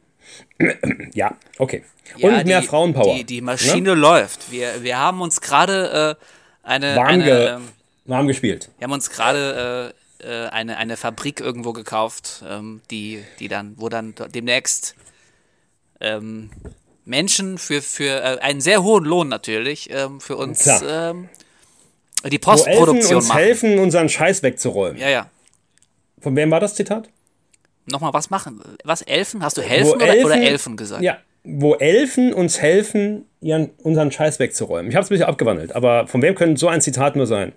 <clears throat> ja, okay. Ja, und mehr die, Frauenpower. Die, die Maschine ne? läuft. Wir, wir haben uns gerade äh, eine. Warm, eine ge ähm, warm gespielt. wir haben uns gerade äh, eine, eine Fabrik irgendwo gekauft, ähm, die, die dann, wo dann demnächst ähm, Menschen für, für äh, einen sehr hohen Lohn natürlich ähm, für uns ähm, die Wo Elfen Postproduktion uns machen. helfen, unseren Scheiß wegzuräumen. Ja, ja. Von wem war das Zitat? Nochmal was machen? Was, Elfen? Hast du helfen oder, Elfen- oder Elfen gesagt? Ja, wo Elfen uns helfen, ihren, unseren Scheiß wegzuräumen. Ich habe es ein bisschen abgewandelt, aber von wem könnte so ein Zitat nur sein?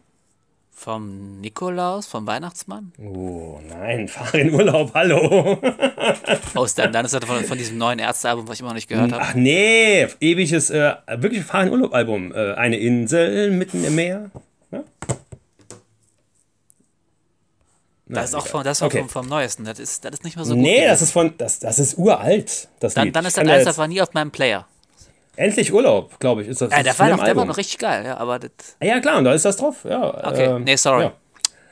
Vom Nikolaus, vom Weihnachtsmann? Oh nein, fahr in Urlaub, hallo. <laughs> Aus dann, dann ist das von, von diesem neuen Ärztealbum, was ich immer noch nicht gehört habe. Ach nee, ewiges, äh, wirklich fahr in Urlaub Album. Äh, eine Insel mitten im Meer. Ja? Das ist auch, von, das ist Okay. vom, vom Neuesten. Das ist, das ist nicht mehr so gut. Nee, gewesen. das ist von, das, das ist uralt. Das dann, Lied. dann ist das jetzt- das war nie auf meinem Player. Endlich Urlaub, glaube ich, ist das. Ja, das der war, noch, der war noch richtig geil, ja, aber das, Ja, klar, und da ist das drauf. Ja, Okay, ähm, nee, sorry. Ja.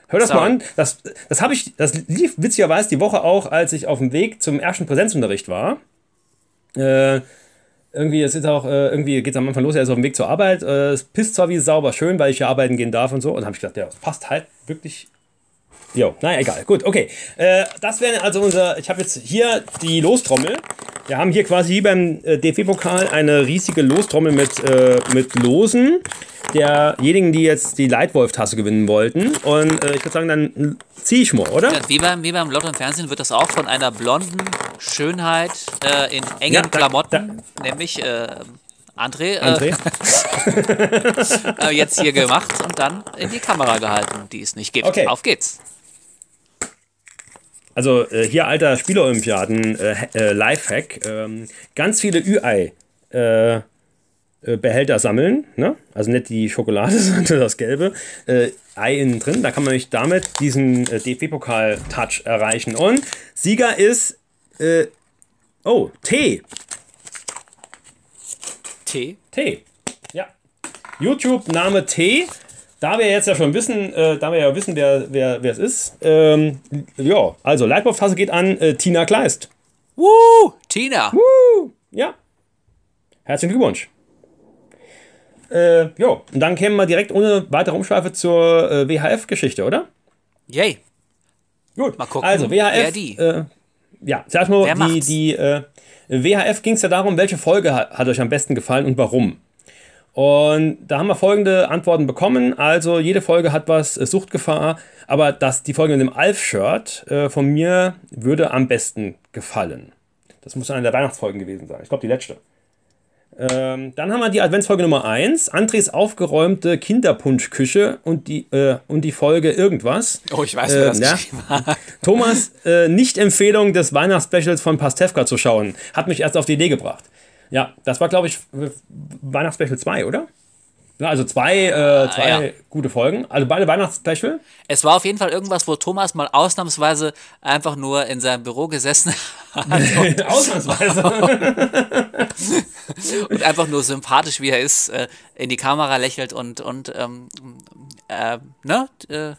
Hör das Sorry. mal an. Das, das habe ich, das lief witzigerweise die Woche auch, als ich auf dem Weg zum ersten Präsenzunterricht war. Äh, irgendwie, es ist auch, äh, irgendwie geht es am Anfang los, er ist auf dem Weg zur Arbeit. Äh, es pisst zwar wie sauber schön, weil ich ja arbeiten gehen darf und so. Und dann habe ich gedacht, ja, das passt halt wirklich. Jo, naja, egal. Gut, okay. Äh, das wäre also unser. Ich habe jetzt hier die Lostrommel. Wir haben hier quasi wie beim äh, DFB-Pokal eine riesige Lostrommel mit, äh, mit Losen derjenigen, die jetzt die Leitwolf-Tasse gewinnen wollten. Und äh, ich würde sagen, dann ziehe ich mal, oder? Ja, wie, beim, wie beim Lotto im Fernsehen wird das auch von einer blonden Schönheit äh, in engen Ja, da- Klamotten, nämlich äh, André, André? Äh, <laughs> äh, jetzt hier gemacht und dann in die Kamera gehalten, die es nicht gibt. Okay. Auf geht's. Also äh, hier alter Spieleolympiaden äh, äh, Lifehack. Ähm, ganz viele Ü-Ei äh, äh, Behälter sammeln, ne? Also nicht die Schokolade, <laughs> sondern das gelbe äh, Ei innen drin. Da kann man nämlich damit diesen äh, DFB-Pokal-Touch erreichen. Und Sieger ist äh, oh Tee. T. T. Ja. YouTube-Name T. Da wir jetzt ja schon wissen, äh, da wir ja wissen, wer, wer, wer es ist. Ähm, ja, also Leitwolf-Tasse geht an äh, Tina Kleist. Woo! Tina! Ja. Herzlichen Glückwunsch. Äh, jo, und dann kämen wir direkt ohne weitere Umschweife zur äh, WHF-Geschichte, oder? Yay! Gut. Mal gucken, Also, WHF. die? Äh, ja, sag mal, die, die äh, WHF ging es ja darum, welche Folge hat, hat euch am besten gefallen und warum. Und da haben wir folgende Antworten bekommen. Also, jede Folge hat was, äh, Suchtgefahr, aber das, die Folge mit dem Alf-Shirt äh, von mir würde am besten gefallen. Das muss eine der Weihnachtsfolgen gewesen sein. Ich glaube, die letzte. Ähm, dann haben wir die Adventsfolge Nummer 1, Andres aufgeräumte Kinderpunschküche und die, äh, und die Folge Irgendwas. Oh, ich weiß, Äh, wer das ja. geschrieben hat. <laughs> Thomas, äh, Nicht-Empfehlung des Weihnachtsspecials von Pastewka zu schauen, hat mich erst auf die Idee gebracht. Ja, das war, glaube ich, Weihnachtsspecial 2, oder? Ja, also zwei, äh, zwei ja. gute Folgen. Also beide Weihnachtsspecial. Es war auf jeden Fall irgendwas, wo Thomas mal ausnahmsweise einfach nur in seinem Büro gesessen hat <laughs> Ausnahmsweise. <laughs> und einfach nur sympathisch, wie er ist, äh, in die Kamera lächelt und, und ähm, äh, ne, äh,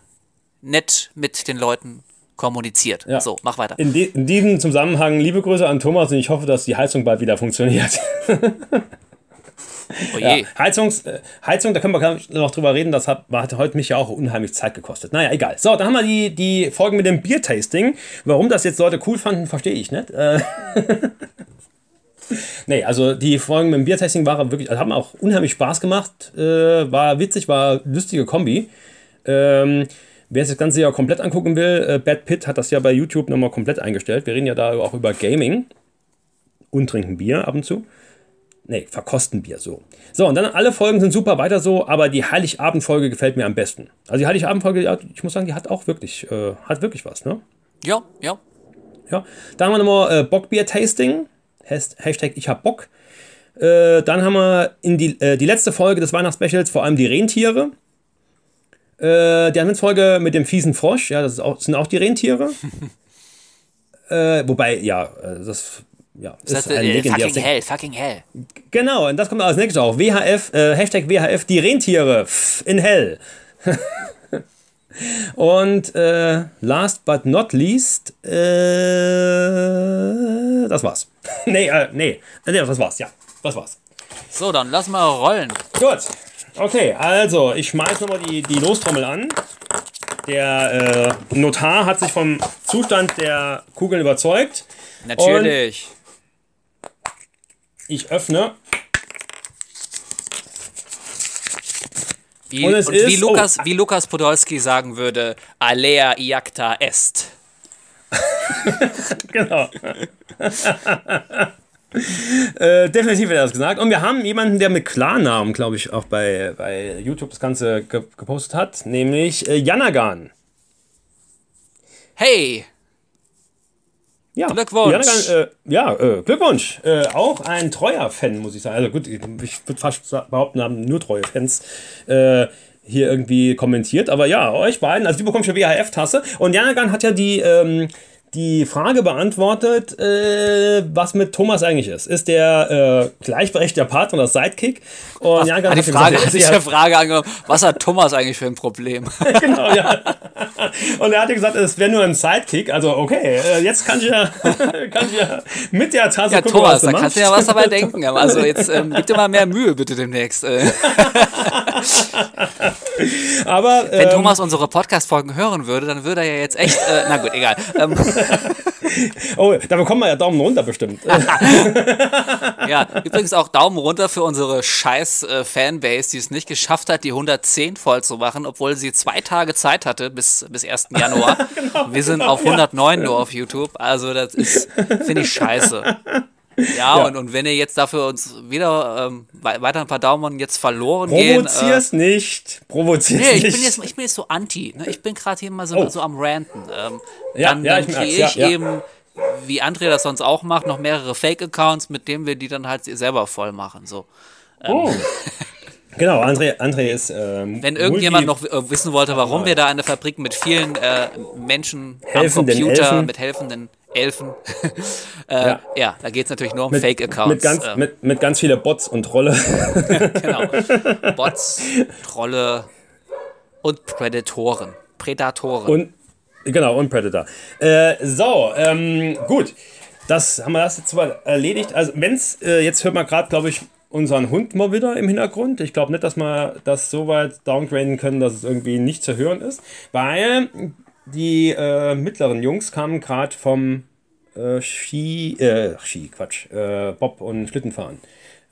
nett mit den Leuten kommuniziert. Ja. So, mach weiter. In, die, in diesem Zusammenhang liebe Grüße an Thomas und ich hoffe, dass die Heizung bald wieder funktioniert. Oh <laughs> Ja. Heizungs, äh, Heizung, da können wir gar nicht noch drüber reden, das hat, hat heute mich ja auch unheimlich Zeit gekostet. Naja, egal. So, dann haben wir die, die Folgen mit dem Biertasting. Warum das jetzt Leute cool fanden, verstehe ich nicht. Äh, <laughs> nee, also die Folgen mit dem Biertasting waren wirklich, also haben auch unheimlich Spaß gemacht. Äh, war witzig, war lustige Kombi. Ähm, wer sich das Ganze ja komplett angucken will, äh, Bad Pitt hat das ja bei YouTube nochmal komplett eingestellt. Wir reden ja da auch über Gaming und trinken Bier ab und zu. Nee, verkosten Bier so. So, und dann alle Folgen sind super weiter so, aber die Heiligabend-Folge gefällt mir am besten. Also die Heiligabend-Folge, ja, ich muss sagen, die hat auch wirklich, äh, hat wirklich was, ne? Ja, ja. Ja. Dann haben wir nochmal äh, Bockbier-Tasting. Has- Hashtag ich hab Bock. Äh, dann haben wir in die, äh, die letzte Folge des Weihnachtsspecials vor allem die Rentiere. Äh, die Adventsfolge mit dem fiesen Frosch, ja, das ist auch, sind auch die Rentiere. <laughs> äh, wobei, ja, äh, das ja, ist Das ein äh, legendäres fucking hell, fucking hell. Genau, und das kommt als nächstes auch. WHF, äh, Hashtag WHF, die Rentiere in hell. <laughs> und äh, last but not least, äh, das war's. <laughs> nee, äh, nee, nee, das war's, ja, das war's. So, dann lass mal rollen. Gut, okay, also ich schmeiß nochmal die, die Lostrommel an. Der äh, Notar hat sich vom Zustand der Kugeln überzeugt. Natürlich. Ich öffne. Wie, Und und es wie, ist- Lukas, oh. wie Lukas Podolski sagen würde, alea iacta est. <laughs> Genau. <laughs> äh, definitiv hat er das gesagt. Und wir haben jemanden, der mit Klarnamen, glaube ich, auch bei, bei YouTube das Ganze ge gepostet hat, nämlich äh, Janagan. Hey, Ja, Glückwunsch. Janagan, äh, ja, äh, Glückwunsch. Äh, auch ein treuer Fan, muss ich sagen. Also gut, ich würde fast behaupten, haben nur treue Fans äh, hier irgendwie kommentiert. Aber ja, euch beiden, also du bekommst schon WHF-Tasse. Und Janagan hat ja die, ähm, die Frage beantwortet, äh, was mit Thomas eigentlich ist. Ist der äh, gleichberechtigter Partner oder Sidekick? Und Janagan hat die gesagt, Frage, er hat sich der Frage angenommen, was hat Thomas eigentlich für ein Problem? <laughs> genau, ja. Und er hatte gesagt, es wäre nur ein Sidekick. Also, okay, äh, jetzt kann ich ja, <laughs> kann ich ja mit der Tasse Ja, gucken, Thomas, was du da machst. kannst du ja was dabei denken. Also jetzt ähm, gib dir mal mehr Mühe bitte demnächst. <laughs> Aber wenn ähm, Thomas unsere Podcast-Folgen hören würde, dann würde er ja jetzt echt, äh, na gut, egal. Ähm, <laughs> oh, da bekommen wir ja Daumen runter bestimmt. <laughs> ja, übrigens auch Daumen runter für unsere scheiß äh, Fanbase, die es nicht geschafft hat, die 110 voll zu machen, obwohl sie zwei Tage Zeit hatte bis, bis 1. Januar. <laughs> Wir sind auf 109 nur auf YouTube, also das ist, finde ich scheiße. <laughs> Ja, Und, und wenn ihr jetzt dafür uns wieder ähm, wei- weiter ein paar Daumen jetzt verloren gehen. Äh, Provozier's nicht. Provozier's Nee, ich nicht. bin, jetzt, ich bin jetzt so anti. Ne? Ich bin gerade hier mal so, Oh. so am Ranten. Ähm, Ja, dann ja, dann ich kriege ja, ich ja. eben, wie André das sonst auch macht, noch mehrere Fake-Accounts, mit denen wir die dann halt selber voll machen. So. oh. <laughs> Genau, André, André ist. Ähm, Wenn irgendjemand noch äh, wissen wollte, warum wir da eine Fabrik mit vielen äh, Menschen Helfenden am Computer, Elfen. mit helfenden Elfen, <laughs> äh, ja. Ja. da geht es natürlich nur um Fake-Accounts. mit, ganz, ähm, mit, mit ganz viele Bots und Trolle. <laughs> <laughs> genau. Bots, Trolle und Prädatoren. Prädatoren. Und genau, und Predator. Äh, so, ähm, gut. Das haben wir das jetzt mal erledigt. Also, wenn's, äh, jetzt hört man gerade, glaube ich, unseren Hund mal wieder im Hintergrund. Ich glaube nicht, dass wir das so weit downgraden können, dass es irgendwie nicht zu hören ist. Weil die äh, mittleren Jungs kamen gerade vom äh, Ski, äh, Ski, Quatsch, äh, Bob und Schlittenfahren.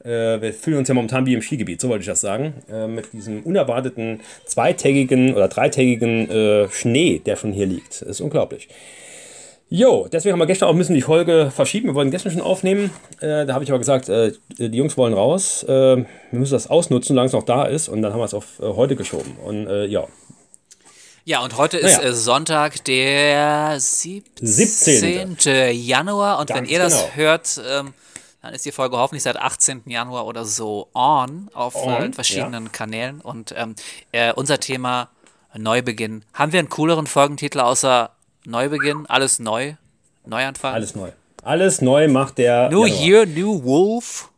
Äh, wir fühlen uns ja momentan wie im Skigebiet, so wollte ich das sagen. Äh, mit diesem unerwarteten zweitägigen oder dreitägigen äh, Schnee, der schon hier liegt. Das ist unglaublich. Jo, deswegen haben wir gestern auch müssen die Folge verschieben. Wir wollten gestern schon aufnehmen. Äh, da habe ich aber gesagt, äh, die Jungs wollen raus. Äh, wir müssen das ausnutzen, solange es noch da ist. Und dann haben wir es auf äh, heute geschoben. Und ja, Ja, und heute ist Naja. äh, Sonntag, der 17. 17.. Januar. Und wenn Ganz ihr das genau. hört, ähm, dann ist die Folge hoffentlich seit 18. Januar oder so on auf On, äh, verschiedenen Kanälen. Und ähm, äh, unser Thema Neubeginn. Haben wir einen cooleren Folgentitel außer Neubeginn? Alles neu? Neuanfang? Alles neu. Alles neu macht der. New Januar. Year, New Wolf.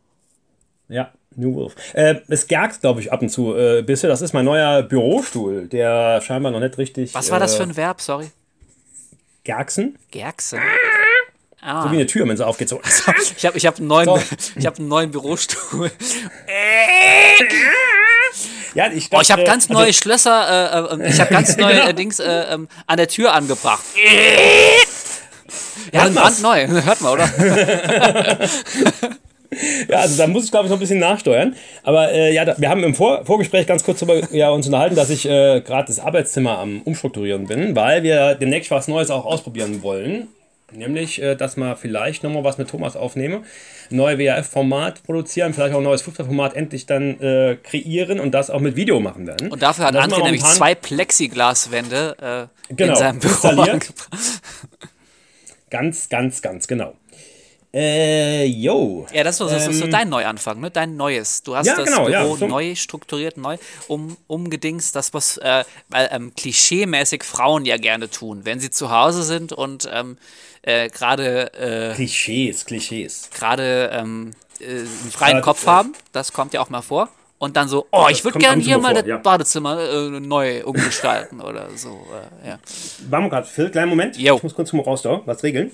Ja, New Wolf. Äh, es gergt, glaube ich, ab und zu äh, ein bisschen. Das ist mein neuer Bürostuhl, der scheinbar noch nicht richtig. Was war das äh, für ein Verb? Sorry. Gerksen? Gerkse. So wie eine Tür, wenn sie aufgeht. So. Ich habe ich hab einen, neuen- So. <laughs> ich hab einen neuen Bürostuhl. ja, ich, Oh, ich habe äh, ganz also- neue Schlösser, äh, äh, ich habe ganz <laughs> neue äh, Dings äh, ähm, an der Tür angebracht. Ja, man's? brandneu. <laughs> Hört mal, oder? <laughs> Ja, also da muss ich, glaube ich, noch ein bisschen nachsteuern. Aber äh, ja, da, wir haben im Vor Vorgespräch ganz kurz darüber ja, uns unterhalten, dass ich äh, gerade das Arbeitszimmer am Umstrukturieren bin, weil wir demnächst was Neues auch ausprobieren wollen. Nämlich, äh, dass wir vielleicht nochmal was mit Thomas aufnehmen, neue WRF-Format produzieren, vielleicht auch ein neues Fußballformat endlich dann äh, kreieren und das auch mit Video machen werden. Und dafür hat sind André nämlich zwei Plexiglaswände äh, Genau, in seinem Büro installiert. Ganz, ganz, ganz genau. Äh, yo. Ja, das, war, das ist so Ähm, dein Neuanfang, ne? Dein Neues. Du hast Ja, das genau, ja, Büro so- neu strukturiert, neu um, umgedingst, das, was äh, weil, ähm, klischeemäßig Frauen ja gerne tun, wenn sie zu Hause sind und ähm, äh, gerade äh, Klischees, Klischees. gerade ähm, äh, einen freien Ja, Kopf äh, haben, das kommt ja auch mal vor. Und dann so, oh, ich würde gerne hier mal mal vor, das ja. Badezimmer äh, neu umgestalten oder so. Äh, ja. Waren wir gerade, Phil, kleinen Moment. Jo. Ich muss kurz mal raus da, was regeln.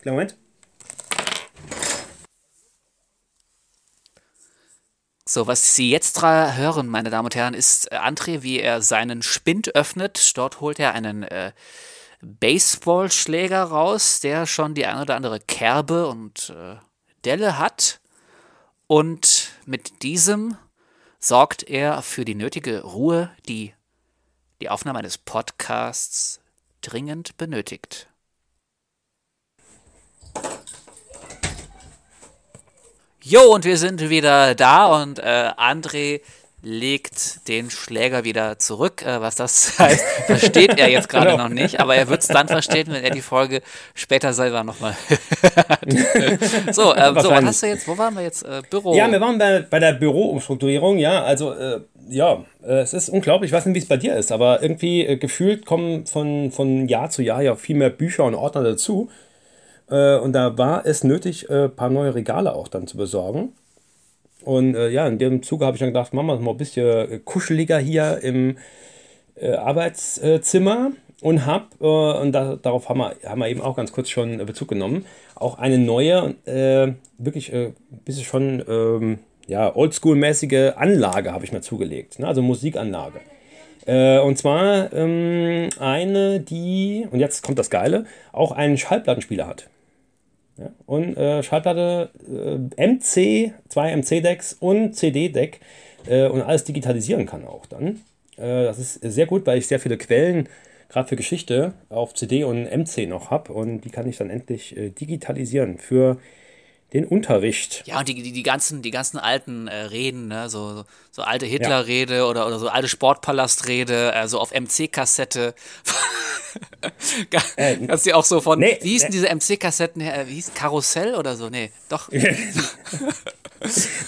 Kleinen Moment. So, was Sie jetzt hören, meine Damen und Herren, ist äh, André, wie er seinen Spind öffnet. Dort holt er einen äh, Baseballschläger raus, der schon die eine oder andere Kerbe und äh, Delle hat. Und mit diesem sorgt er für die nötige Ruhe, die die Aufnahme eines Podcasts dringend benötigt. Jo, und wir sind wieder da und äh, André legt den Schläger wieder zurück. Äh, was das <laughs> heißt, versteht er jetzt gerade Genau. noch nicht, aber er wird es dann verstehen, wenn er die Folge später selber nochmal hört. <laughs> so, ähm, so, was hast du jetzt? Wo waren wir jetzt? Äh, Büro. Ja, wir waren bei, bei der Büroumstrukturierung, ja, also äh, ja, äh, es ist unglaublich, ich weiß nicht, wie es bei dir ist, aber irgendwie äh, gefühlt kommen von, von Jahr zu Jahr ja viel mehr Bücher und Ordner dazu. Äh, und da war es nötig, ein äh, paar neue Regale auch dann zu besorgen. Und äh, ja, in dem Zuge habe ich dann gedacht, machen wir es mal ein bisschen äh, kuscheliger hier im äh, Arbeitszimmer und habe, äh, und da, darauf haben wir, haben wir eben auch ganz kurz schon Bezug genommen, auch eine neue, wirklich ein bisschen schon ähm, ja, oldschool-mäßige Anlage habe ich mir zugelegt, ne? also Musikanlage. Äh, und zwar ähm, eine, die, und jetzt kommt das Geile, auch einen Schallplattenspieler hat. Ja, und äh, Schallplatte äh, MC, zwei MC-Decks und CD-Deck äh, und alles digitalisieren kann auch dann. Äh, das ist sehr gut, weil ich sehr viele Quellen, gerade für Geschichte, auf CD und MC noch habe und die kann ich dann endlich äh, digitalisieren für den Unterricht. Ja, und die, die, die, ganzen, die ganzen alten äh, Reden, ne? so, so, so alte Hitler-Rede oder, oder so alte Sportpalast-Rede, äh, so auf MC-Kassette. <laughs> Kannst du auch so von, nee, wie hießen nee. diese MC-Kassetten, äh, wie hieß Karussell oder so? Nee, doch. <laughs> <laughs>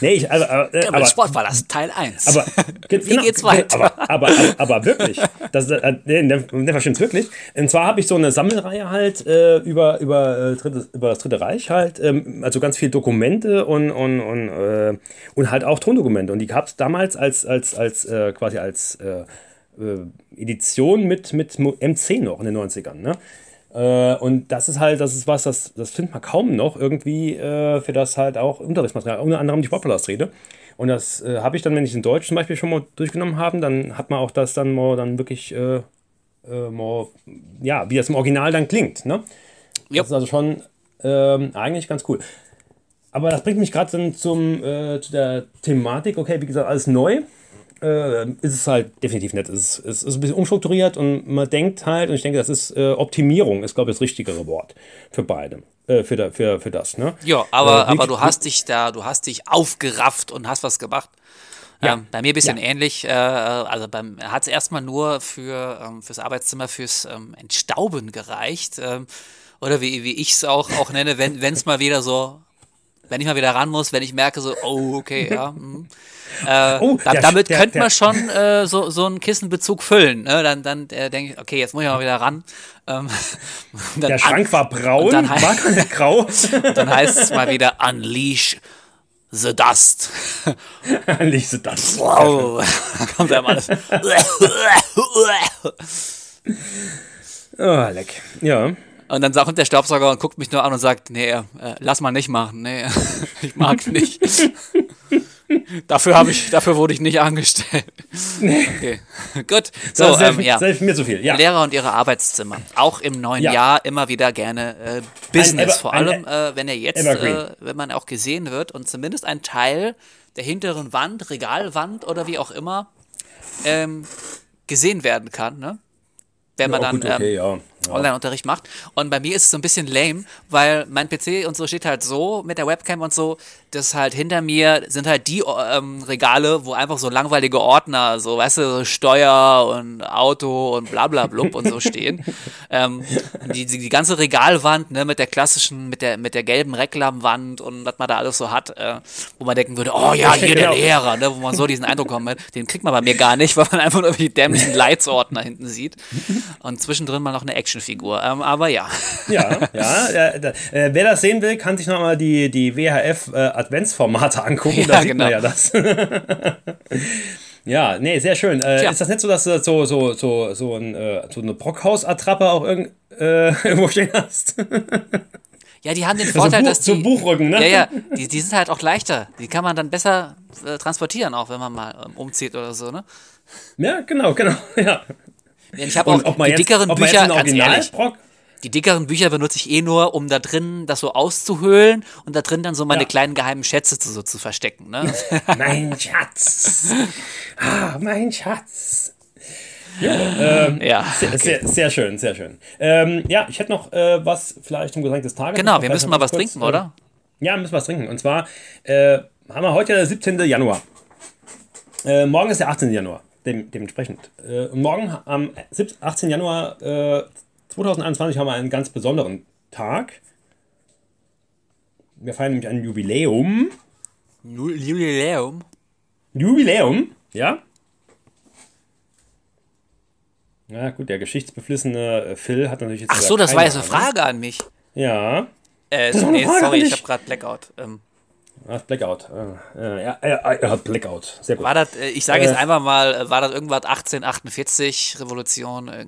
Nee, ich, also, äh, Ja, aber, Sportpalast, Teil 1. Aber <laughs> Wie geht's weiter? Aber, aber, aber, aber wirklich, das, äh, ne, ne, verstehst wirklich. Und zwar habe ich so eine Sammelreihe halt äh, über, über, äh, drittes, über das Dritte Reich halt, ähm, also ganz viel Dokumente und, und, und, äh, und halt auch Tondokumente. Und die gab es damals als, als, als äh, quasi als äh, äh, Edition mit, mit MC noch in den 90ern. Ne? Äh, und das ist halt, das ist was, das, das findet man kaum noch irgendwie äh, für das halt auch Unterrichtsmaterial, unter anderem die Sportpalastrede. Und das äh, habe ich dann, wenn ich in Deutsch zum Beispiel schon mal durchgenommen habe, dann hat man auch das dann mal dann wirklich, äh, äh, mal, ja, wie das im Original dann klingt. Ne? Ja. Das ist also schon ähm, eigentlich ganz cool. Aber das bringt mich gerade dann zum, äh, zu der Thematik, okay, wie gesagt, alles neu. Äh, ist es halt definitiv nicht. Es ist, es ist ein bisschen umstrukturiert und man denkt halt, und ich denke, das ist äh, Optimierung, ist, glaube ich, das richtigere Wort für beide. Äh, für, da, für, für das, ne? Ja, aber, Äh, aber du hast dich da, du hast dich aufgerafft und hast was gemacht. Ähm, bei mir ein bisschen Ja. ähnlich. Äh, also beim, hat es erstmal nur für ähm, fürs Arbeitszimmer, fürs ähm, Entstauben gereicht. Ähm, oder wie, wie ich es auch, auch nenne, wenn es mal wieder so, wenn ich mal wieder ran muss, wenn ich merke so, oh, okay, ja. <laughs> mm. Äh, Oh, da, der- damit der- könnte man schon äh, so, so einen Kissenbezug füllen. Ne? Dann, dann äh, denke ich, okay, jetzt muss ich mal wieder ran. Ähm, <laughs> Der Schrank war braun, dann war grau. <laughs> Dann heißt es mal wieder Unleash the Dust. <laughs> Lies das. Wow. Dann kommt einem alles. Oh, leck. Ja. Und dann kommt der Staubsauger und guckt mich nur an und sagt, nee, äh, lass mal nicht machen. Nee, ich mag nicht. <laughs> dafür habe ich, dafür wurde ich nicht angestellt. Okay. Gut. So, das ähm, ja. mir zu viel. Ja. Lehrer und ihre Arbeitszimmer. Auch im neuen Ja. Jahr immer wieder gerne äh, Business. Ever- Vor allem, äh, wenn er jetzt, äh, wenn man auch gesehen wird und zumindest ein Teil der hinteren Wand, Regalwand oder wie auch immer, ähm, gesehen werden kann. Ne? Wenn man Ja, dann gut, okay, ähm. Online-Unterricht macht. Und bei mir ist es so ein bisschen lame, weil mein PC und so steht halt so mit der Webcam und so, dass halt hinter mir sind halt die ähm, Regale, wo einfach so langweilige Ordner, so weißt du, so Steuer und Auto und bla bla blub und so stehen. <laughs> ähm, die, die, die ganze Regalwand, ne, mit der klassischen, mit der, mit der gelben Reklamwand und was man da alles so hat, äh, wo man denken würde, oh ja, hier der. Lehrer, ne, wo man so diesen Eindruck kommt, den kriegt man bei mir gar nicht, weil man einfach nur die dämlichen Lights-Ordner hinten sieht. <laughs> Und zwischendrin mal noch eine Actionfigur. Ähm, aber ja. <laughs> Ja, ja. äh, äh, wer das sehen will, kann sich nochmal die, die WHF-Adventsformate angucken. Ja, da sieht genau. man ja das. <laughs> ja, nee, sehr schön. Äh, ist das nicht so, dass du so, so, so, so, ein, äh, so eine Brockhaus-Attrappe auch irgend, äh, <laughs> irgendwo stehen hast? Ja, die haben den Vorteil, Buch- dass die. so Buchrücken, ne? Ja, ja, die, die sind halt auch leichter. Die kann man dann besser äh, transportieren, auch wenn man mal ähm, umzieht oder so, ne? Ja, genau, genau. Ja. Ich habe auch die jetzt, dickeren Bücher, ganz ehrlich, die dickeren Bücher benutze ich eh nur, um da drin das so auszuhöhlen und da drin dann so meine Ja. kleinen geheimen Schätze zu, so zu verstecken, ne? <laughs> Mein Schatz. Ah, mein Schatz. ja. Sehr, sehr, sehr schön, sehr schön. Ähm, ja, ich hätte noch äh, was vielleicht zum Getränk des Tages. Genau, wir müssen mal was kurz, trinken, äh, oder? Ja, wir müssen was trinken. Und zwar äh, haben wir heute der 17. Januar. Äh, morgen ist der 18. Januar, dem, dementsprechend. Äh, morgen am 17 18. Januar äh, 2021 haben wir einen ganz besonderen Tag. Wir feiern nämlich ein Jubiläum. Jubiläum. Jubiläum, ja? Ja, gut, der geschichtsbeflissene äh, Phil hat natürlich jetzt. Ach so, das war jetzt eine. Frage an mich. Ja, Äh, nee, sorry, ich habe gerade Blackout. Ähm, er hat Blackout. Äh, äh, ja, er, er hat Blackout. Sehr gut. war das, äh, ich sage jetzt Äh, einfach mal, äh, war das irgendwas 1848 Revolution? Äh,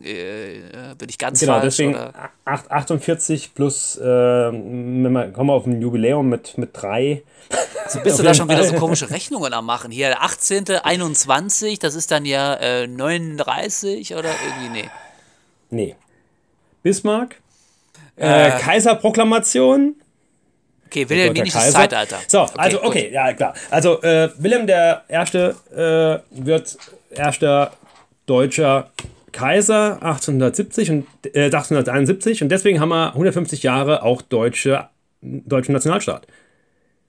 äh, bin ich ganz Genau, falsch? deswegen oder? acht- 48 plus, äh, wenn wir kommen wir auf ein Jubiläum mit, mit drei. <laughs> So bist du da schon wieder so komische Rechnungen am machen? Hier, der 18., 21, das ist dann ja äh, 39 oder irgendwie, nee. Nee. Bismarck. Äh, Kaiserproklamation. Okay, Deutscher Kaiser. Zeitalter. So, also gut. okay, ja klar. Also äh, Wilhelm der Erste äh, wird erster deutscher Kaiser 1870 und äh, 1871 und deswegen haben wir 150 Jahre auch deutsche, deutschen Nationalstaat.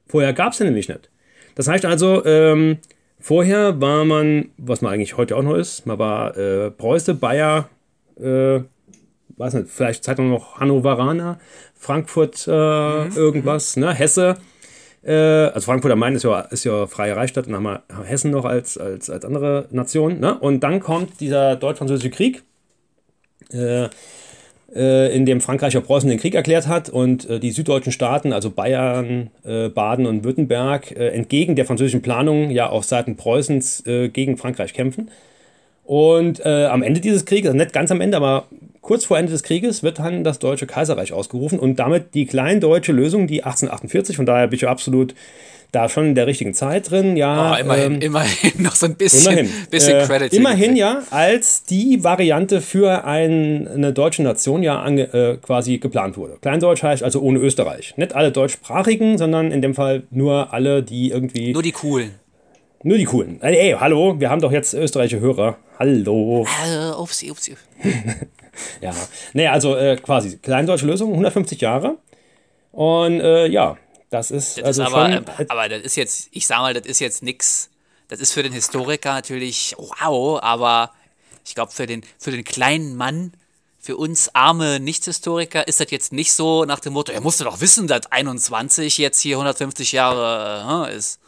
Vorher gab es den nämlich nicht. Das heißt also, ähm, vorher war man, was man eigentlich heute auch noch ist, man war äh, Preuße, Bayer, äh, weiß nicht, vielleicht Zeitung noch Hannoveraner, Frankfurt äh, irgendwas, ne, Hesse. Äh, also Frankfurt am Main ist ja, ist ja freie Reichsstadt und dann haben wir Hessen noch als, als, als andere Nation. Ne? Und dann kommt dieser deutsch-französische Krieg, äh, äh, in dem Frankreich auf Preußen den Krieg erklärt hat und äh, die süddeutschen Staaten, also Bayern, Baden und Württemberg, entgegen der französischen Planung ja auf Seiten Preußens gegen Frankreich kämpfen. Und äh, am Ende dieses Krieges, also nicht ganz am Ende, aber kurz vor Ende des Krieges, wird dann das Deutsche Kaiserreich ausgerufen und damit die kleindeutsche Lösung, die 1848, von daher bin ich absolut da schon in der richtigen Zeit drin, ja. Oh, immerhin, ähm, immerhin <laughs> noch so ein bisschen, Immerhin. bisschen äh, Credit. immerhin gekriegt. ja, als die Variante für ein, eine deutsche Nation ja ange, äh, quasi geplant wurde. Kleindeutsch heißt also ohne Österreich. Nicht alle deutschsprachigen, sondern in dem Fall nur alle, die irgendwie. Nur die coolen. Nur die coolen. Ey, ey, hallo, wir haben doch jetzt österreichische Hörer. Hallo. Äh, upsi, upsi. <laughs> <laughs> Ja. Nee, also äh, quasi kleindeutsche Lösung, 150 Jahre. Und äh, ja, das ist Das also ist aber, schon. äh, aber das ist jetzt, ich sag mal, das ist jetzt nix. Das ist für den Historiker natürlich wow, aber ich glaube für den, für den kleinen Mann, für uns arme Nicht-Historiker ist das jetzt nicht so nach dem Motto, er musste doch wissen, dass 21 jetzt hier 150 Jahre äh, ist.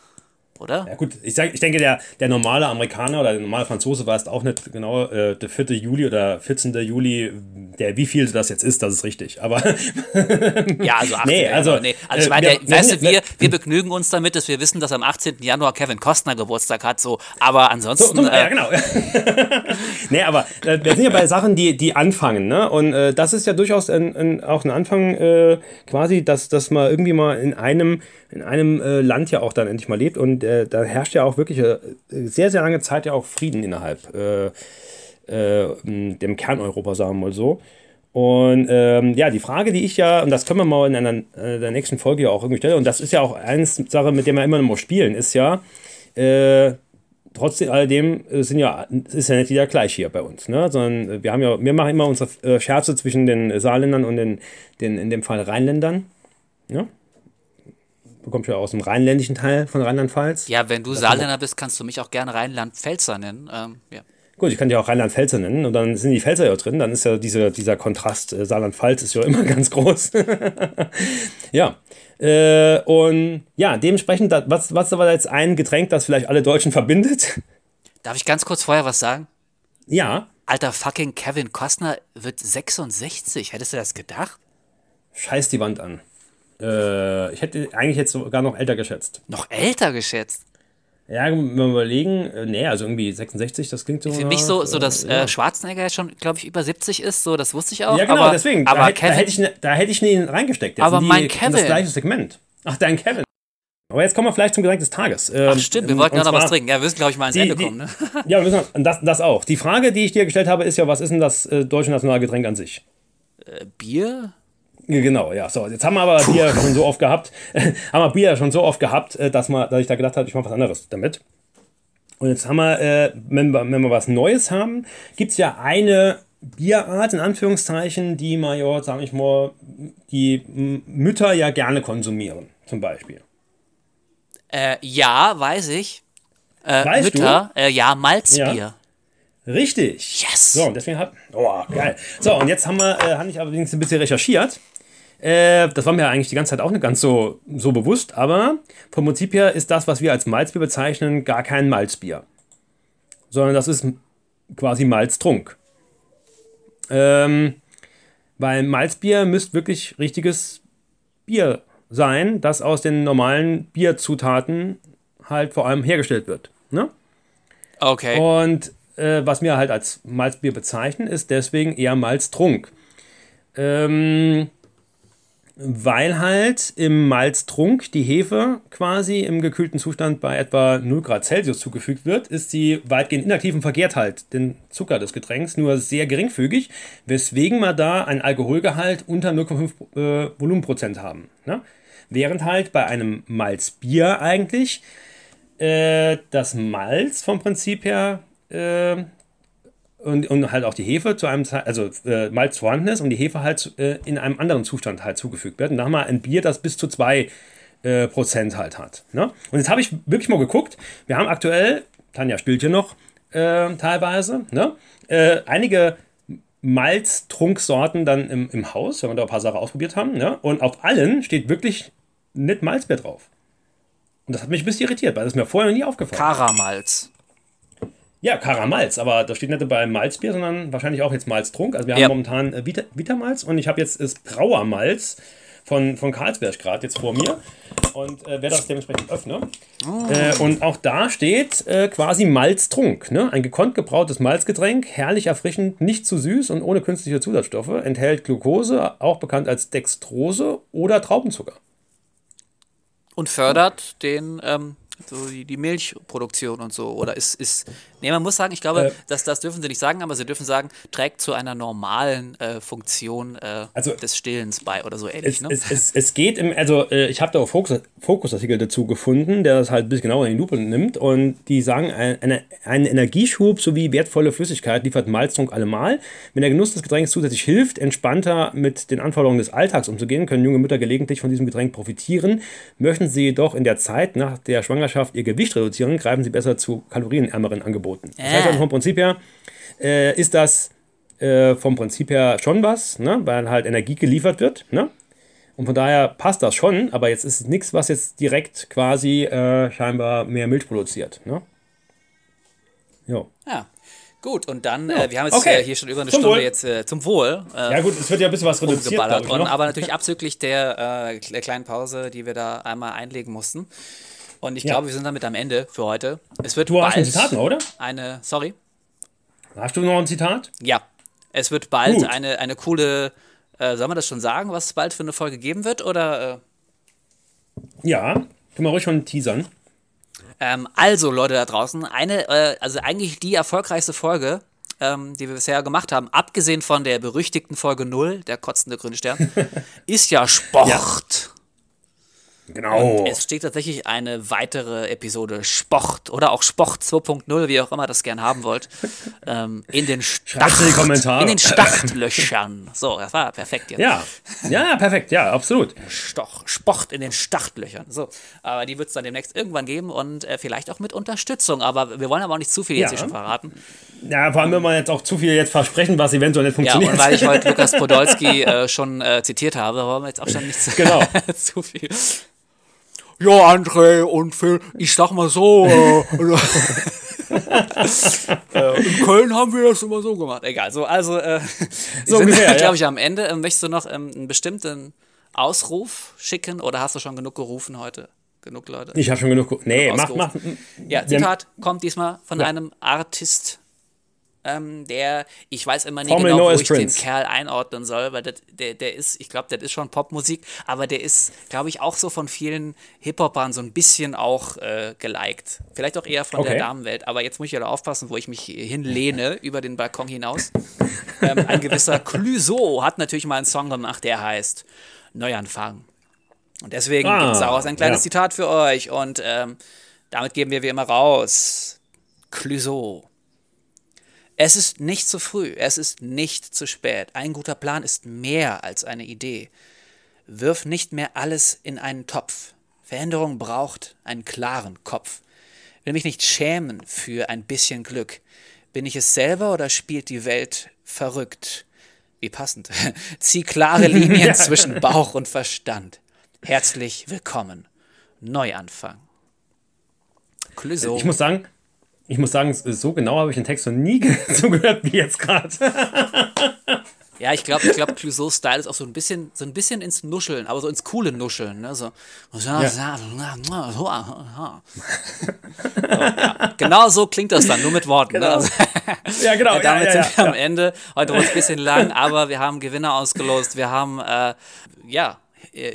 Oder? Ja gut, ich, sag, ich denke, der, der normale Amerikaner oder der normale Franzose weiß auch nicht genau, äh, der 4. Juli oder 14. Juli, der wie viel das jetzt ist, das ist richtig. Aber <laughs> ja, also 18. nee, also, nee. also ich meine, äh, ja, weißt du, <laughs> wir, wir begnügen uns damit, dass wir wissen, dass am 18. Januar Kevin Costner Geburtstag hat, so, aber ansonsten. So, so, äh, ja, genau. <laughs> nee, aber äh, wir sind ja bei Sachen, die, die anfangen, ne? Und äh, das ist ja durchaus ein, ein, auch ein Anfang, äh, quasi, dass, dass man irgendwie mal in einem in einem äh, Land ja auch dann endlich mal lebt und äh, da herrscht ja auch wirklich äh, sehr, sehr lange Zeit ja auch Frieden innerhalb äh, äh, dem Kerneuropa, sagen wir mal so. Und ähm, ja, die Frage, die ich ja, und das können wir mal in einer äh, der nächsten Folge ja auch irgendwie stellen, und das ist ja auch eine Sache, mit der wir immer noch spielen, ist ja, trotzdem alledem sind ja, ist ja nicht jeder gleich hier bei uns, ne? Sondern wir haben ja, wir machen immer unsere Scherze zwischen den Saarländern und den, den in dem Fall Rheinländern. Ja? Du kommst ja aus dem rheinländischen Teil von Rheinland-Pfalz. Ja, wenn du das Saarländer bist, kannst du mich auch gerne Rheinland-Pfälzer nennen. Ähm, ja. Gut, ich kann dich auch Rheinland-Pfälzer nennen und dann sind die Pfälzer ja drin, dann ist ja diese, dieser Kontrast äh, Saarland-Pfalz ist ja <laughs> immer ganz groß. <laughs> ja. Äh, und ja, dementsprechend, was, was war jetzt ein Getränk, das vielleicht alle Deutschen verbindet? <laughs> Darf ich ganz kurz vorher was sagen? Ja. Alter fucking Kevin Costner wird 66. Hättest du das gedacht? Scheiß die Wand an. Äh, ich hätte eigentlich jetzt sogar noch älter geschätzt. Noch älter geschätzt? Ja, wenn wir überlegen, äh, nee, also irgendwie 66, das klingt so. Für mich so, so dass äh, ja. Schwarzenegger jetzt schon, glaube ich, über 70 ist, so, das wusste ich auch. Ja, genau, aber, deswegen. Aber da, hätte, da hätte ich, ne, da hätte ich ihn reingesteckt. Jetzt aber die, mein Kevin. Das gleiche Segment. Ach, dein Kevin. Aber jetzt kommen wir vielleicht zum Getränk des Tages. Ach ähm, stimmt, wir wollten ja noch was trinken. Ja, wir müssen, glaube ich, mal ans die, Ende die, kommen. Ne? <laughs> Ja, wir müssen, das, das auch. Die Frage, die ich dir gestellt habe, ist ja, was ist denn das äh, deutsche Nationalgetränk an sich? Äh, Bier? Genau, ja. So, jetzt haben wir aber Bier schon so oft gehabt, <laughs> haben wir Bier schon so oft gehabt, äh, dass, man, dass ich da gedacht habe, ich mache was anderes damit. Und jetzt haben wir, äh, wenn, wir wenn wir was Neues haben, gibt es ja eine Bierart, in Anführungszeichen, die man ja, sag ich mal, die Mütter ja gerne konsumieren, zum Beispiel. Äh, ja, weiß ich. Äh, weißt Mütter, äh, ja, Malzbier. Ja. Richtig. Yes. So, und deswegen hat. Oh, geil. So, und jetzt haben wir, äh, habe ich allerdings ein bisschen recherchiert. Äh, das war mir eigentlich die ganze Zeit auch nicht ganz so, so bewusst, aber vom Prinzip her ist das, was wir als Malzbier bezeichnen, gar kein Malzbier. Sondern das ist quasi Malztrunk. Ähm, weil Malzbier müsste wirklich richtiges Bier sein, das aus den normalen Bierzutaten halt vor allem hergestellt wird. Ne? Okay. Und äh, was wir halt als Malzbier bezeichnen, ist deswegen eher Malztrunk. Ähm, weil halt im Malztrunk die Hefe quasi im gekühlten Zustand bei etwa 0 Grad Celsius zugefügt wird, ist sie weitgehend inaktiv und vergehrt halt den Zucker des Getränks nur sehr geringfügig, weswegen wir da einen Alkoholgehalt unter 0,5 äh, Volumenprozent haben. Ne? Während halt bei einem Malzbier eigentlich äh, das Malz vom Prinzip her äh, und, und halt auch die Hefe zu einem, also äh, Malz vorhanden ist und die Hefe halt äh, in einem anderen Zustand halt zugefügt wird. Und da haben wir ein Bier, das bis zu 2 äh, Prozent halt hat. Ne? Und jetzt habe ich wirklich mal geguckt, wir haben aktuell, Tanja spielt hier noch äh, teilweise, ne? Äh, einige Malztrunksorten dann im, im Haus, wenn wir da ein paar Sachen ausprobiert haben. Ne? Und auf allen steht wirklich nicht Malzbier drauf. Und das hat mich ein bisschen irritiert, weil das mir vorher noch nie aufgefallen Karamalz. Ja, Karamalz, aber das steht nicht bei Malzbier, sondern wahrscheinlich auch jetzt Malztrunk. Also wir haben ja. momentan äh, Vita, Vitamalz und ich habe jetzt das Brauermalz von, von Karlsberg gerade jetzt vor mir und äh, werde das dementsprechend öffnen. Oh. Äh, und auch da steht äh, quasi Malztrunk. Ne? Ein gekonnt gebrautes Malzgetränk, herrlich erfrischend, nicht zu süß und ohne künstliche Zusatzstoffe, enthält Glucose, auch bekannt als Dextrose oder Traubenzucker. Und fördert den ähm, so die, die Milchproduktion und so. Oder ist, ist nee, man muss sagen, ich glaube, äh, das, das dürfen sie nicht sagen, aber sie dürfen sagen, trägt zu einer normalen äh, Funktion äh, also, des Stillens bei oder so ähnlich. Es, ne? es, es, es geht im, also äh, ich habe da auch Fokus, Fokusartikel dazu gefunden, der das halt ein bisschen genauer in die Lupe nimmt und die sagen, ein, ein Energieschub sowie wertvolle Flüssigkeit liefert Malztrunk allemal. Wenn der Genuss des Getränks zusätzlich hilft, entspannter mit den Anforderungen des Alltags umzugehen, können junge Mütter gelegentlich von diesem Getränk profitieren. Möchten sie jedoch in der Zeit nach der Schwangerschaft ihr Gewicht reduzieren, greifen sie besser zu kalorienärmeren Angeboten. Das heißt also vom Prinzip her äh, ist das äh, vom Prinzip her schon was, ne? weil halt Energie geliefert wird. Ne? Und von daher passt das schon, aber jetzt ist es nichts, was jetzt direkt quasi äh, scheinbar mehr Milch produziert. Ne? Jo. Ja. Gut, und dann, ja. äh, wir haben jetzt okay. äh, hier schon über eine zum Stunde Wohl. jetzt äh, zum Wohl. Äh, ja gut, es wird ja ein bisschen was reduziert. Und, aber natürlich abzüglich der, äh, der kleinen Pause, die wir da einmal einlegen mussten. Und ich ja. glaube, wir sind damit am Ende für heute. Es wird du hast ein Zitat, oder? Eine, sorry. Hast du noch ein Zitat? Ja. Es wird bald eine, eine coole, äh, soll man das schon sagen, was es bald für eine Folge geben wird? Oder? Äh? Ja, können wir ruhig schon teasern. Ähm, also, Leute da draußen, eine, äh, also eigentlich die erfolgreichste Folge, ähm, die wir bisher gemacht haben, abgesehen von der berüchtigten Folge 0, der kotzende grüne Stern, <laughs> ist ja Sport. Ja. Genau. Und es steht tatsächlich eine weitere Episode Sport oder auch Sport 2.0, wie auch immer das gern haben wollt, <laughs> ähm, in den Stacht, in den Startlöchern. So, das war perfekt jetzt. Ja, ja, perfekt, ja, absolut. Stoch, Sport in den Startlöchern. So, aber die wird es dann demnächst irgendwann geben und äh, vielleicht auch mit Unterstützung. Aber wir wollen aber auch nicht zu viel jetzt ja. hier schon verraten. Ja, vor allem, wenn wir jetzt auch zu viel jetzt versprechen, was eventuell nicht funktioniert. Ja, und weil ich heute <laughs> Lukas Podolski äh, schon äh, zitiert habe, wollen wir jetzt auch schon nicht zu, genau. <laughs> zu viel ja, André und Phil, ich sag mal so, äh, äh, in Köln haben wir das immer so gemacht. Egal, so, also, äh, so ungefähr, glaube ich, am Ende. Ähm, möchtest du noch ähm, einen bestimmten Ausruf schicken oder hast du schon genug gerufen heute? Genug Leute? Ich habe schon genug. Nee, mach, mach. Ja, Zitat kommt diesmal von ja. einem Artist ähm, der, ich weiß immer nicht Formel genau, wo ich Prince. den Kerl einordnen soll, weil das, der, der ist, ich glaube, das ist schon Popmusik, aber der ist, glaube ich, auch so von vielen Hip-Hopern so ein bisschen auch äh, geliked. Vielleicht auch eher von okay. der Damenwelt, aber jetzt muss ich ja da aufpassen, wo ich mich hinlehne <laughs> über den Balkon hinaus. ähm, ein gewisser <laughs> Clouseau hat natürlich mal einen Song gemacht, der heißt Neuanfang. Und deswegen ah, gibt es daraus ein kleines ja. Zitat für euch und ähm, damit geben wir wie immer raus. Clouseau. Es ist nicht zu früh, es ist nicht zu spät. Ein guter Plan ist mehr als eine Idee. Wirf nicht mehr alles in einen Topf. Veränderung braucht einen klaren Kopf. Will mich nicht schämen für ein bisschen Glück. Bin ich es selber oder spielt die Welt verrückt? Wie passend. <laughs> Zieh klare <laughs> Linien zwischen Bauch und Verstand. Herzlich willkommen. Neuanfang. Clouseau. Ich muss sagen, ich muss sagen, so genau habe ich den Text noch nie <laughs> so gehört wie jetzt gerade. <laughs> Ja, ich glaube, ich glaube, Clouseau Style ist auch so ein bisschen, so ein bisschen ins Nuscheln, aber so ins coole Nuscheln, ne? So, ja. <laughs> ja. Genau so klingt das dann, nur mit Worten. Ne? Genau. Ne? Also, ja, genau. damit ja, sind wir am Ende. Heute wurde es ein bisschen lang, aber wir haben Gewinner ausgelost. Wir haben, äh, ja,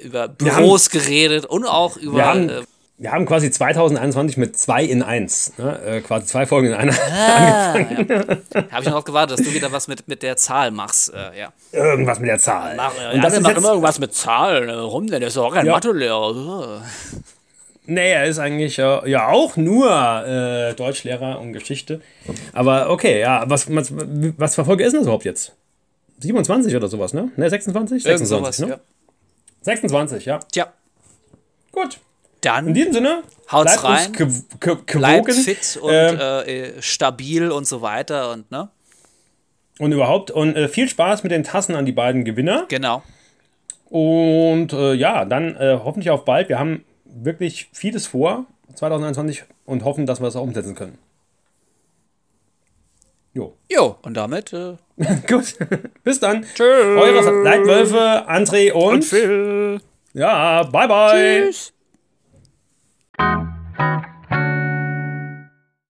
über Büros geredet und auch über. Äh, wir haben quasi 2021 mit zwei in eins, ne? äh, quasi zwei Folgen in einer <laughs> ah, angefangen. Ja. Habe ich noch gewartet, dass du wieder was mit, mit der Zahl machst. Äh, ja. Irgendwas mit der Zahl. Mach, Und das macht immer irgendwas mit Zahlen. Warum denn? Der ist doch auch kein ja. Mathelehrer. Nee, er ist eigentlich äh, ja auch nur äh, Deutschlehrer und Geschichte. Aber okay, ja, was, was, was für Folge ist denn das überhaupt jetzt? 27 oder sowas, ne? Ne, 26? 26, sowas, ne? Ja. 26, ja. Tja. Gut. Dann in diesem Sinne, haut's rein, bleibt fit und ähm, äh, stabil und so weiter und ne? Und überhaupt und äh, viel Spaß mit den Tassen an die beiden Gewinner. Genau. Und äh, ja, dann äh, hoffentlich auf bald. Wir haben wirklich vieles vor 2021 und hoffen, dass wir es auch umsetzen können. Jo. Jo, und damit. Äh <laughs> Gut. Bis dann. Tschüss. Eure Leitwölfe, André und, und Phil. Ja, bye bye. Tschüss. Thank you.